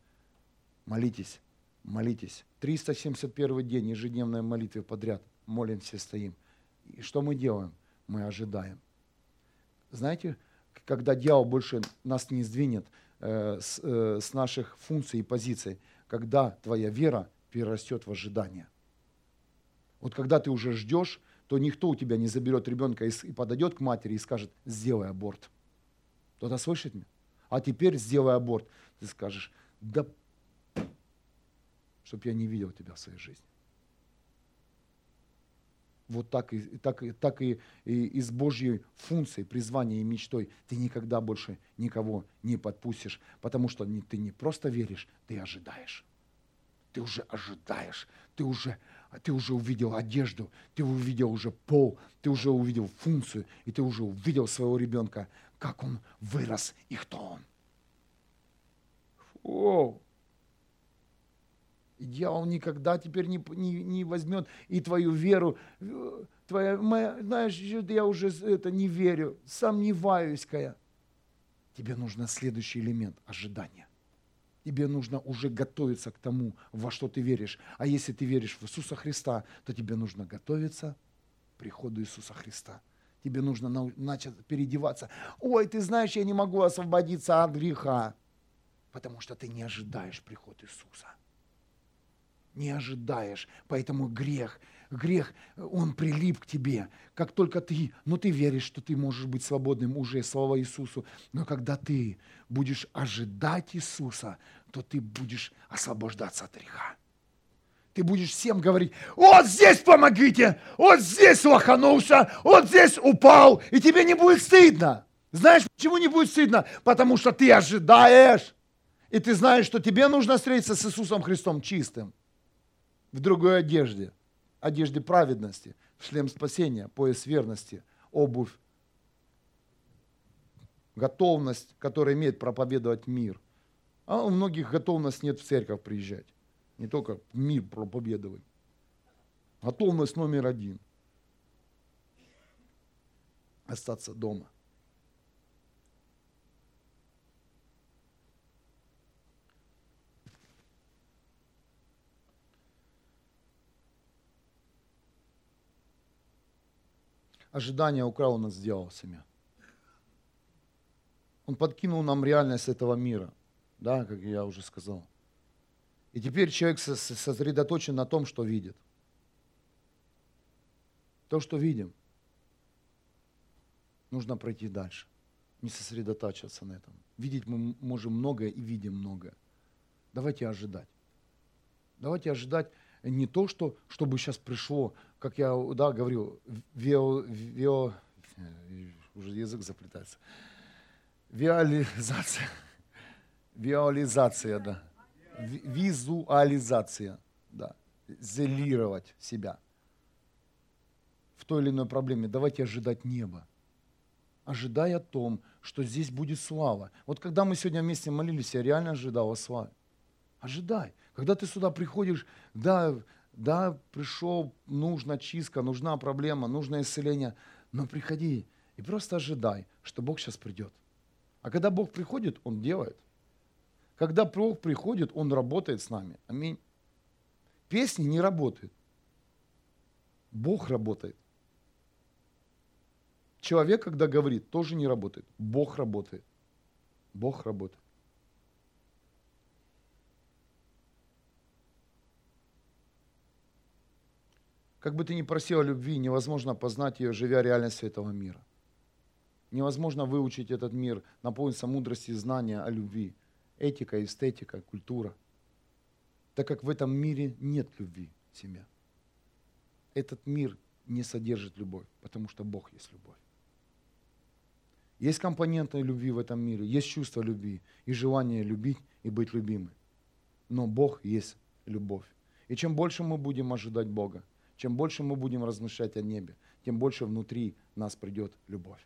молитесь, молитесь. 371 день ежедневной молитвы подряд. Молимся, стоим. И что мы делаем? Мы ожидаем. Знаете, когда дьявол больше нас не сдвинет э, с, э, с наших функций и позиций, когда твоя вера перерастет в ожидание. Вот когда ты уже ждешь, то никто у тебя не заберет ребенка и подойдет к матери и скажет, сделай аборт. Кто-то слышит меня? А теперь сделай аборт. Ты скажешь, да, чтоб я не видел тебя в своей жизни. Вот так и, так, так и, и, и с Божьей функцией, призванием и мечтой ты никогда больше никого не подпустишь, потому что не, ты не просто веришь, ты ожидаешь. Ты уже ожидаешь, ты уже, ты уже увидел одежду, ты увидел уже пол, ты уже увидел функцию, и ты уже увидел своего ребенка, как он вырос и кто он. О, и дьявол никогда теперь не, не, не возьмет и твою веру. Твоя, моя, знаешь, я уже это не верю, сомневаюсь, Кая. Тебе нужно следующий элемент – ожидания. Тебе нужно уже готовиться к тому, во что ты веришь. А если ты веришь в Иисуса Христа, то тебе нужно готовиться к приходу Иисуса Христа. Тебе нужно начать переодеваться. Ой, ты знаешь, я не могу освободиться от греха, потому что ты не ожидаешь приход Иисуса не ожидаешь. Поэтому грех, грех, он прилип к тебе. Как только ты, но ты веришь, что ты можешь быть свободным уже, слава Иисусу. Но когда ты будешь ожидать Иисуса, то ты будешь освобождаться от греха. Ты будешь всем говорить, вот здесь помогите, вот здесь лоханулся, вот здесь упал, и тебе не будет стыдно. Знаешь, почему не будет стыдно? Потому что ты ожидаешь. И ты знаешь, что тебе нужно встретиться с Иисусом Христом чистым в другой одежде, одежде праведности, шлем спасения, пояс верности, обувь, готовность, которая имеет проповедовать мир. А у многих готовность нет в церковь приезжать. Не только мир проповедовать. Готовность номер один. Остаться дома – ожидание украл у нас сделал семя. Он подкинул нам реальность этого мира, да, как я уже сказал. И теперь человек сосредоточен на том, что видит. То, что видим, нужно пройти дальше. Не сосредотачиваться на этом. Видеть мы можем многое и видим многое. Давайте ожидать. Давайте ожидать не то, что, чтобы сейчас пришло, как я да, говорил, вио, вио, уже язык заплетается, виализация, виализация, да, визуализация, да, зелировать себя в той или иной проблеме. Давайте ожидать неба ожидая о том, что здесь будет слава. Вот когда мы сегодня вместе молились, я реально ожидал о славе. Ожидай. Когда ты сюда приходишь, да, да, пришел, нужна чистка, нужна проблема, нужно исцеление, но приходи и просто ожидай, что Бог сейчас придет. А когда Бог приходит, Он делает. Когда Бог приходит, Он работает с нами. Аминь. Песни не работают. Бог работает. Человек, когда говорит, тоже не работает. Бог работает. Бог работает. Как бы ты ни просил о любви, невозможно познать ее, живя реальностью этого мира. Невозможно выучить этот мир, наполниться мудрости и знания о любви. Этика, эстетика, культура. Так как в этом мире нет любви, семья. Этот мир не содержит любовь, потому что Бог есть любовь. Есть компоненты любви в этом мире, есть чувство любви и желание любить и быть любимым. Но Бог есть любовь. И чем больше мы будем ожидать Бога, чем больше мы будем размышлять о небе, тем больше внутри нас придет любовь.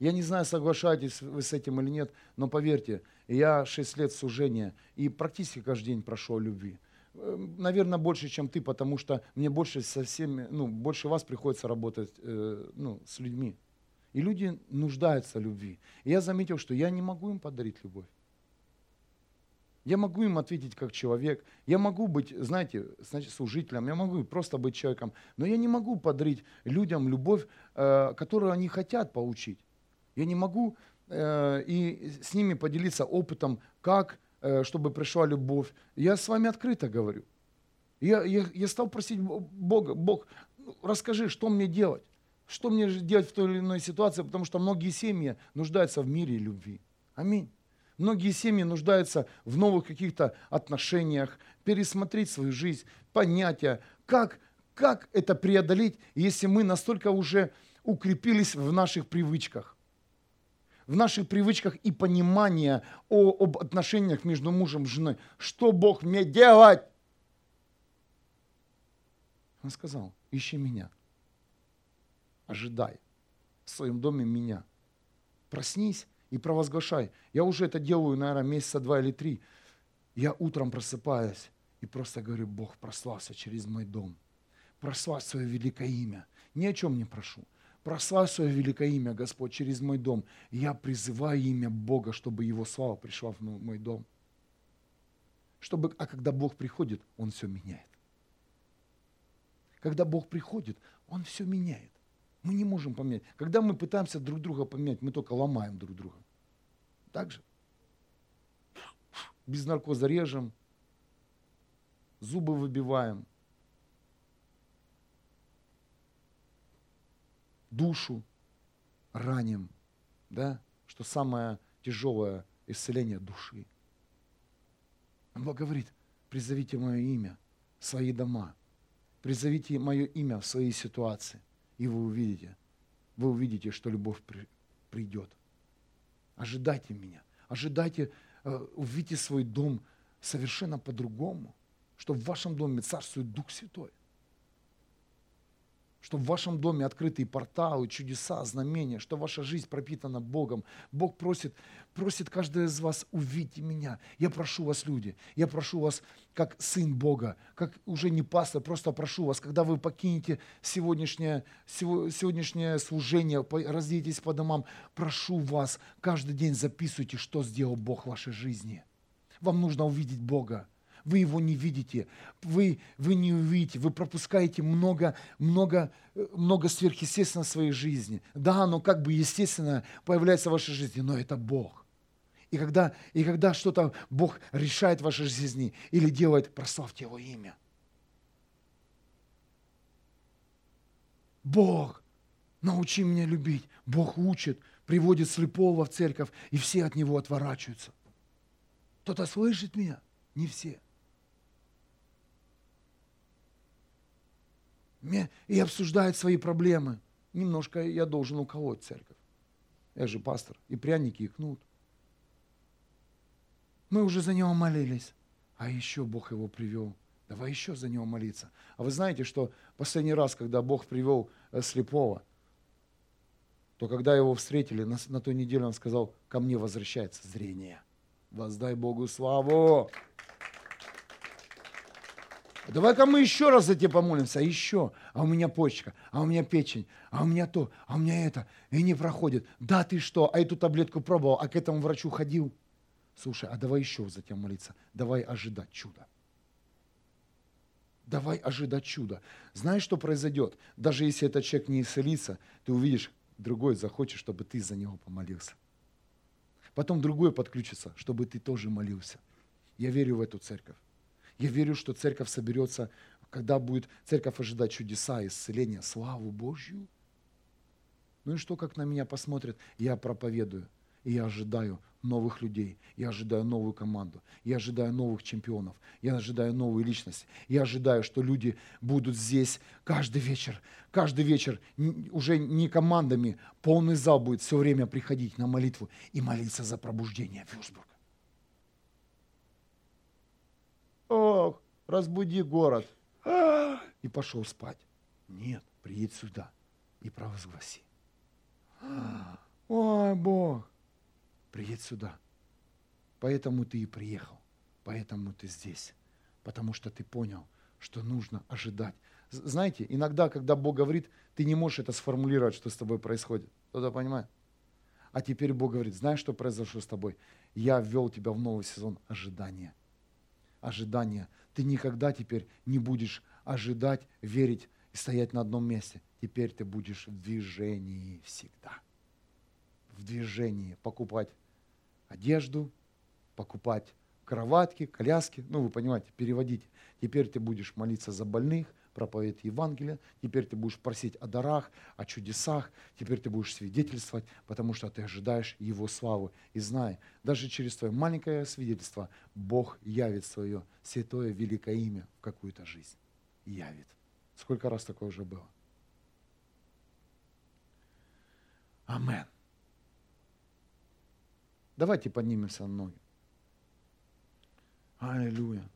Я не знаю, соглашаетесь вы с этим или нет, но поверьте, я 6 лет служения и практически каждый день прошел любви. Эм, Наверное, больше, чем ты, потому что мне больше со всеми, ну, больше вас приходится работать э, ну, с людьми. И люди нуждаются в любви. И я заметил, что я не могу им подарить любовь. Я могу им ответить как человек, я могу быть, знаете, значит, служителем, я могу просто быть человеком, но я не могу подарить людям любовь, э, которую они хотят получить. Я не могу э, и с ними поделиться опытом, как, э, чтобы пришла любовь. Я с вами открыто говорю. Я, я, я стал просить Бога, Бог, ну, расскажи, что мне делать? Что мне делать в той или иной ситуации? Потому что многие семьи нуждаются в мире и любви. Аминь. Многие семьи нуждаются в новых каких-то отношениях, пересмотреть свою жизнь, понятия, как, как это преодолеть, если мы настолько уже укрепились в наших привычках. В наших привычках и понимания о, об отношениях между мужем и женой. Что Бог мне делать? Он сказал, ищи меня. Ожидай в своем доме меня. Проснись и провозглашай. Я уже это делаю, наверное, месяца два или три. Я утром просыпаюсь и просто говорю, Бог прославься через мой дом. Прославь свое великое имя. Ни о чем не прошу. Прославь свое великое имя, Господь, через мой дом. Я призываю имя Бога, чтобы Его слава пришла в мой дом. Чтобы, а когда Бог приходит, Он все меняет. Когда Бог приходит, Он все меняет. Мы не можем поменять. Когда мы пытаемся друг друга поменять, мы только ломаем друг друга. Так же? Без наркоза режем, зубы выбиваем, душу раним, да? что самое тяжелое исцеление души. Бог говорит, призовите мое имя, свои дома – Призовите мое имя в своей ситуации, и вы увидите, вы увидите, что любовь при, придет. Ожидайте меня, ожидайте, э, увидите свой дом совершенно по-другому, что в вашем доме царствует Дух Святой что в вашем доме открытые порталы, чудеса, знамения, что ваша жизнь пропитана Богом. Бог просит, просит каждого из вас, увидьте меня. Я прошу вас, люди, я прошу вас, как сын Бога, как уже не пастор, просто прошу вас, когда вы покинете сегодняшнее, сегодняшнее служение, разъедетесь по домам, прошу вас, каждый день записывайте, что сделал Бог в вашей жизни. Вам нужно увидеть Бога вы его не видите, вы, вы не увидите, вы пропускаете много, много, много сверхъестественного в своей жизни. Да, оно как бы естественно появляется в вашей жизни, но это Бог. И когда, и когда что-то Бог решает в вашей жизни или делает, прославьте Его имя. Бог, научи меня любить. Бог учит, приводит слепого в церковь, и все от него отворачиваются. Кто-то слышит меня? Не все. И обсуждает свои проблемы. Немножко я должен уколоть церковь. Я же пастор. И пряники, и кнут. Мы уже за него молились. А еще Бог его привел. Давай еще за него молиться. А вы знаете, что последний раз, когда Бог привел э, слепого, то когда его встретили, на, на той неделе он сказал, ко мне возвращается зрение. Воздай Богу славу. Давай-ка мы еще раз за тебя помолимся, а еще, а у меня почка, а у меня печень, а у меня то, а у меня это, и не проходит. Да ты что, а эту таблетку пробовал, а к этому врачу ходил. Слушай, а давай еще за тебя молиться, давай ожидать чуда. Давай ожидать чуда. Знаешь, что произойдет? Даже если этот человек не исцелится, ты увидишь, другой захочет, чтобы ты за него помолился. Потом другой подключится, чтобы ты тоже молился. Я верю в эту церковь. Я верю, что церковь соберется, когда будет церковь ожидать чудеса, исцеления, славу Божью. Ну и что, как на меня посмотрят? Я проповедую, и я ожидаю новых людей, я ожидаю новую команду, я ожидаю новых чемпионов, я ожидаю новые личности, я ожидаю, что люди будут здесь каждый вечер, каждый вечер уже не командами, полный зал будет все время приходить на молитву и молиться за пробуждение Вюрсбурга. Ох, разбуди город. И пошел спать. Нет, приедь сюда и провозгласи. Ой, Бог, приедь сюда. Поэтому ты и приехал. Поэтому ты здесь. Потому что ты понял, что нужно ожидать. Знаете, иногда, когда Бог говорит, ты не можешь это сформулировать, что с тобой происходит. Кто-то понимает? А теперь Бог говорит, знаешь, что произошло с тобой? Я ввел тебя в новый сезон ожидания – ожидания. Ты никогда теперь не будешь ожидать, верить и стоять на одном месте. Теперь ты будешь в движении всегда. В движении покупать одежду, покупать кроватке, коляске, ну вы понимаете, переводите. Теперь ты будешь молиться за больных, проповедь Евангелия, теперь ты будешь просить о дарах, о чудесах, теперь ты будешь свидетельствовать, потому что ты ожидаешь Его славы. И знай, даже через твое маленькое свидетельство Бог явит свое святое великое имя в какую-то жизнь. Явит. Сколько раз такое уже было? Амен. Давайте поднимемся на ноги. Аллилуйя.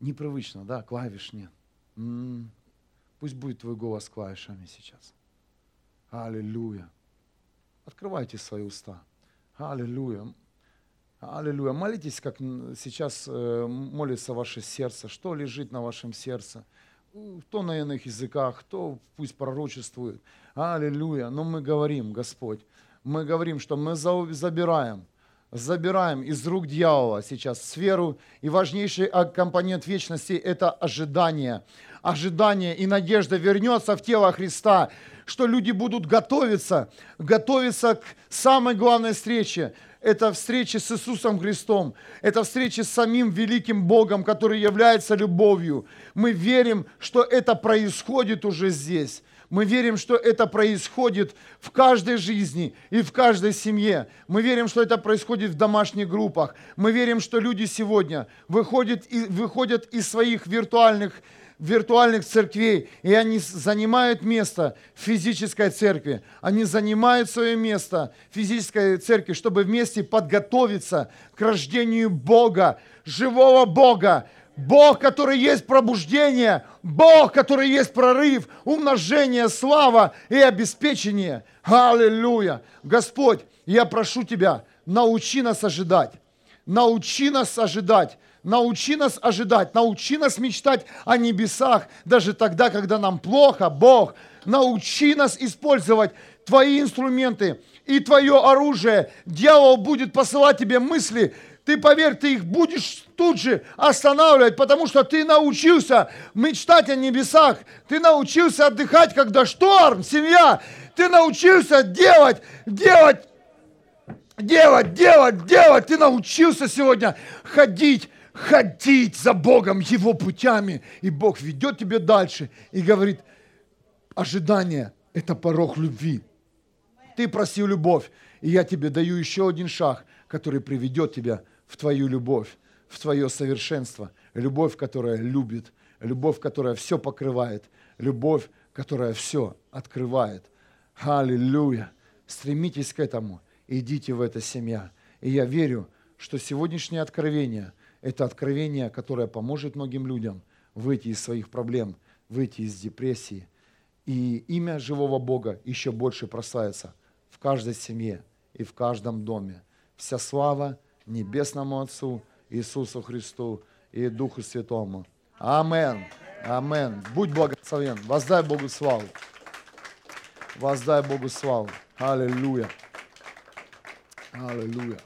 Непривычно, да, клавиш нет. М-м-м. Пусть будет твой голос клавишами сейчас. Аллилуйя. Открывайте свои уста. Аллилуйя. Аллилуйя. Молитесь, как сейчас э, молится ваше сердце. Что лежит на вашем сердце? Кто на иных языках, кто пусть пророчествует. Аллилуйя. Но мы говорим, Господь, мы говорим, что мы забираем – забираем из рук дьявола сейчас сферу, и важнейший компонент вечности – это ожидание. Ожидание и надежда вернется в тело Христа, что люди будут готовиться, готовиться к самой главной встрече. Это встреча с Иисусом Христом, это встреча с самим великим Богом, который является любовью. Мы верим, что это происходит уже здесь. Мы верим, что это происходит в каждой жизни и в каждой семье. Мы верим, что это происходит в домашних группах. Мы верим, что люди сегодня выходят, выходят из своих виртуальных виртуальных церквей, и они занимают место в физической церкви. Они занимают свое место в физической церкви, чтобы вместе подготовиться к рождению Бога, живого Бога, Бог, который есть пробуждение, Бог, который есть прорыв, умножение, слава и обеспечение. Аллилуйя. Господь, я прошу Тебя, научи нас ожидать. Научи нас ожидать. Научи нас ожидать, научи нас мечтать о небесах, даже тогда, когда нам плохо, Бог. Научи нас использовать Твои инструменты и Твое оружие. Дьявол будет посылать тебе мысли, ты поверь, ты их будешь тут же останавливать, потому что ты научился мечтать о небесах, ты научился отдыхать, когда шторм, семья, ты научился делать, делать, делать, делать, делать, ты научился сегодня ходить, ходить за Богом, Его путями, и Бог ведет тебя дальше и говорит, ожидание – это порог любви. Ты просил любовь, и я тебе даю еще один шаг, который приведет тебя в твою любовь, в твое совершенство. Любовь, которая любит, любовь, которая все покрывает, любовь, которая все открывает. Аллилуйя! Стремитесь к этому, идите в это семья. И я верю, что сегодняшнее откровение – это откровение, которое поможет многим людям выйти из своих проблем, выйти из депрессии. И имя живого Бога еще больше прославится в каждой семье и в каждом доме. Вся слава – Небесному Отцу, Иисусу Христу и Духу Святому. Амен. Амен. Будь благословен. Воздай Богу славу. Воздай Богу славу. Аллилуйя. Аллилуйя.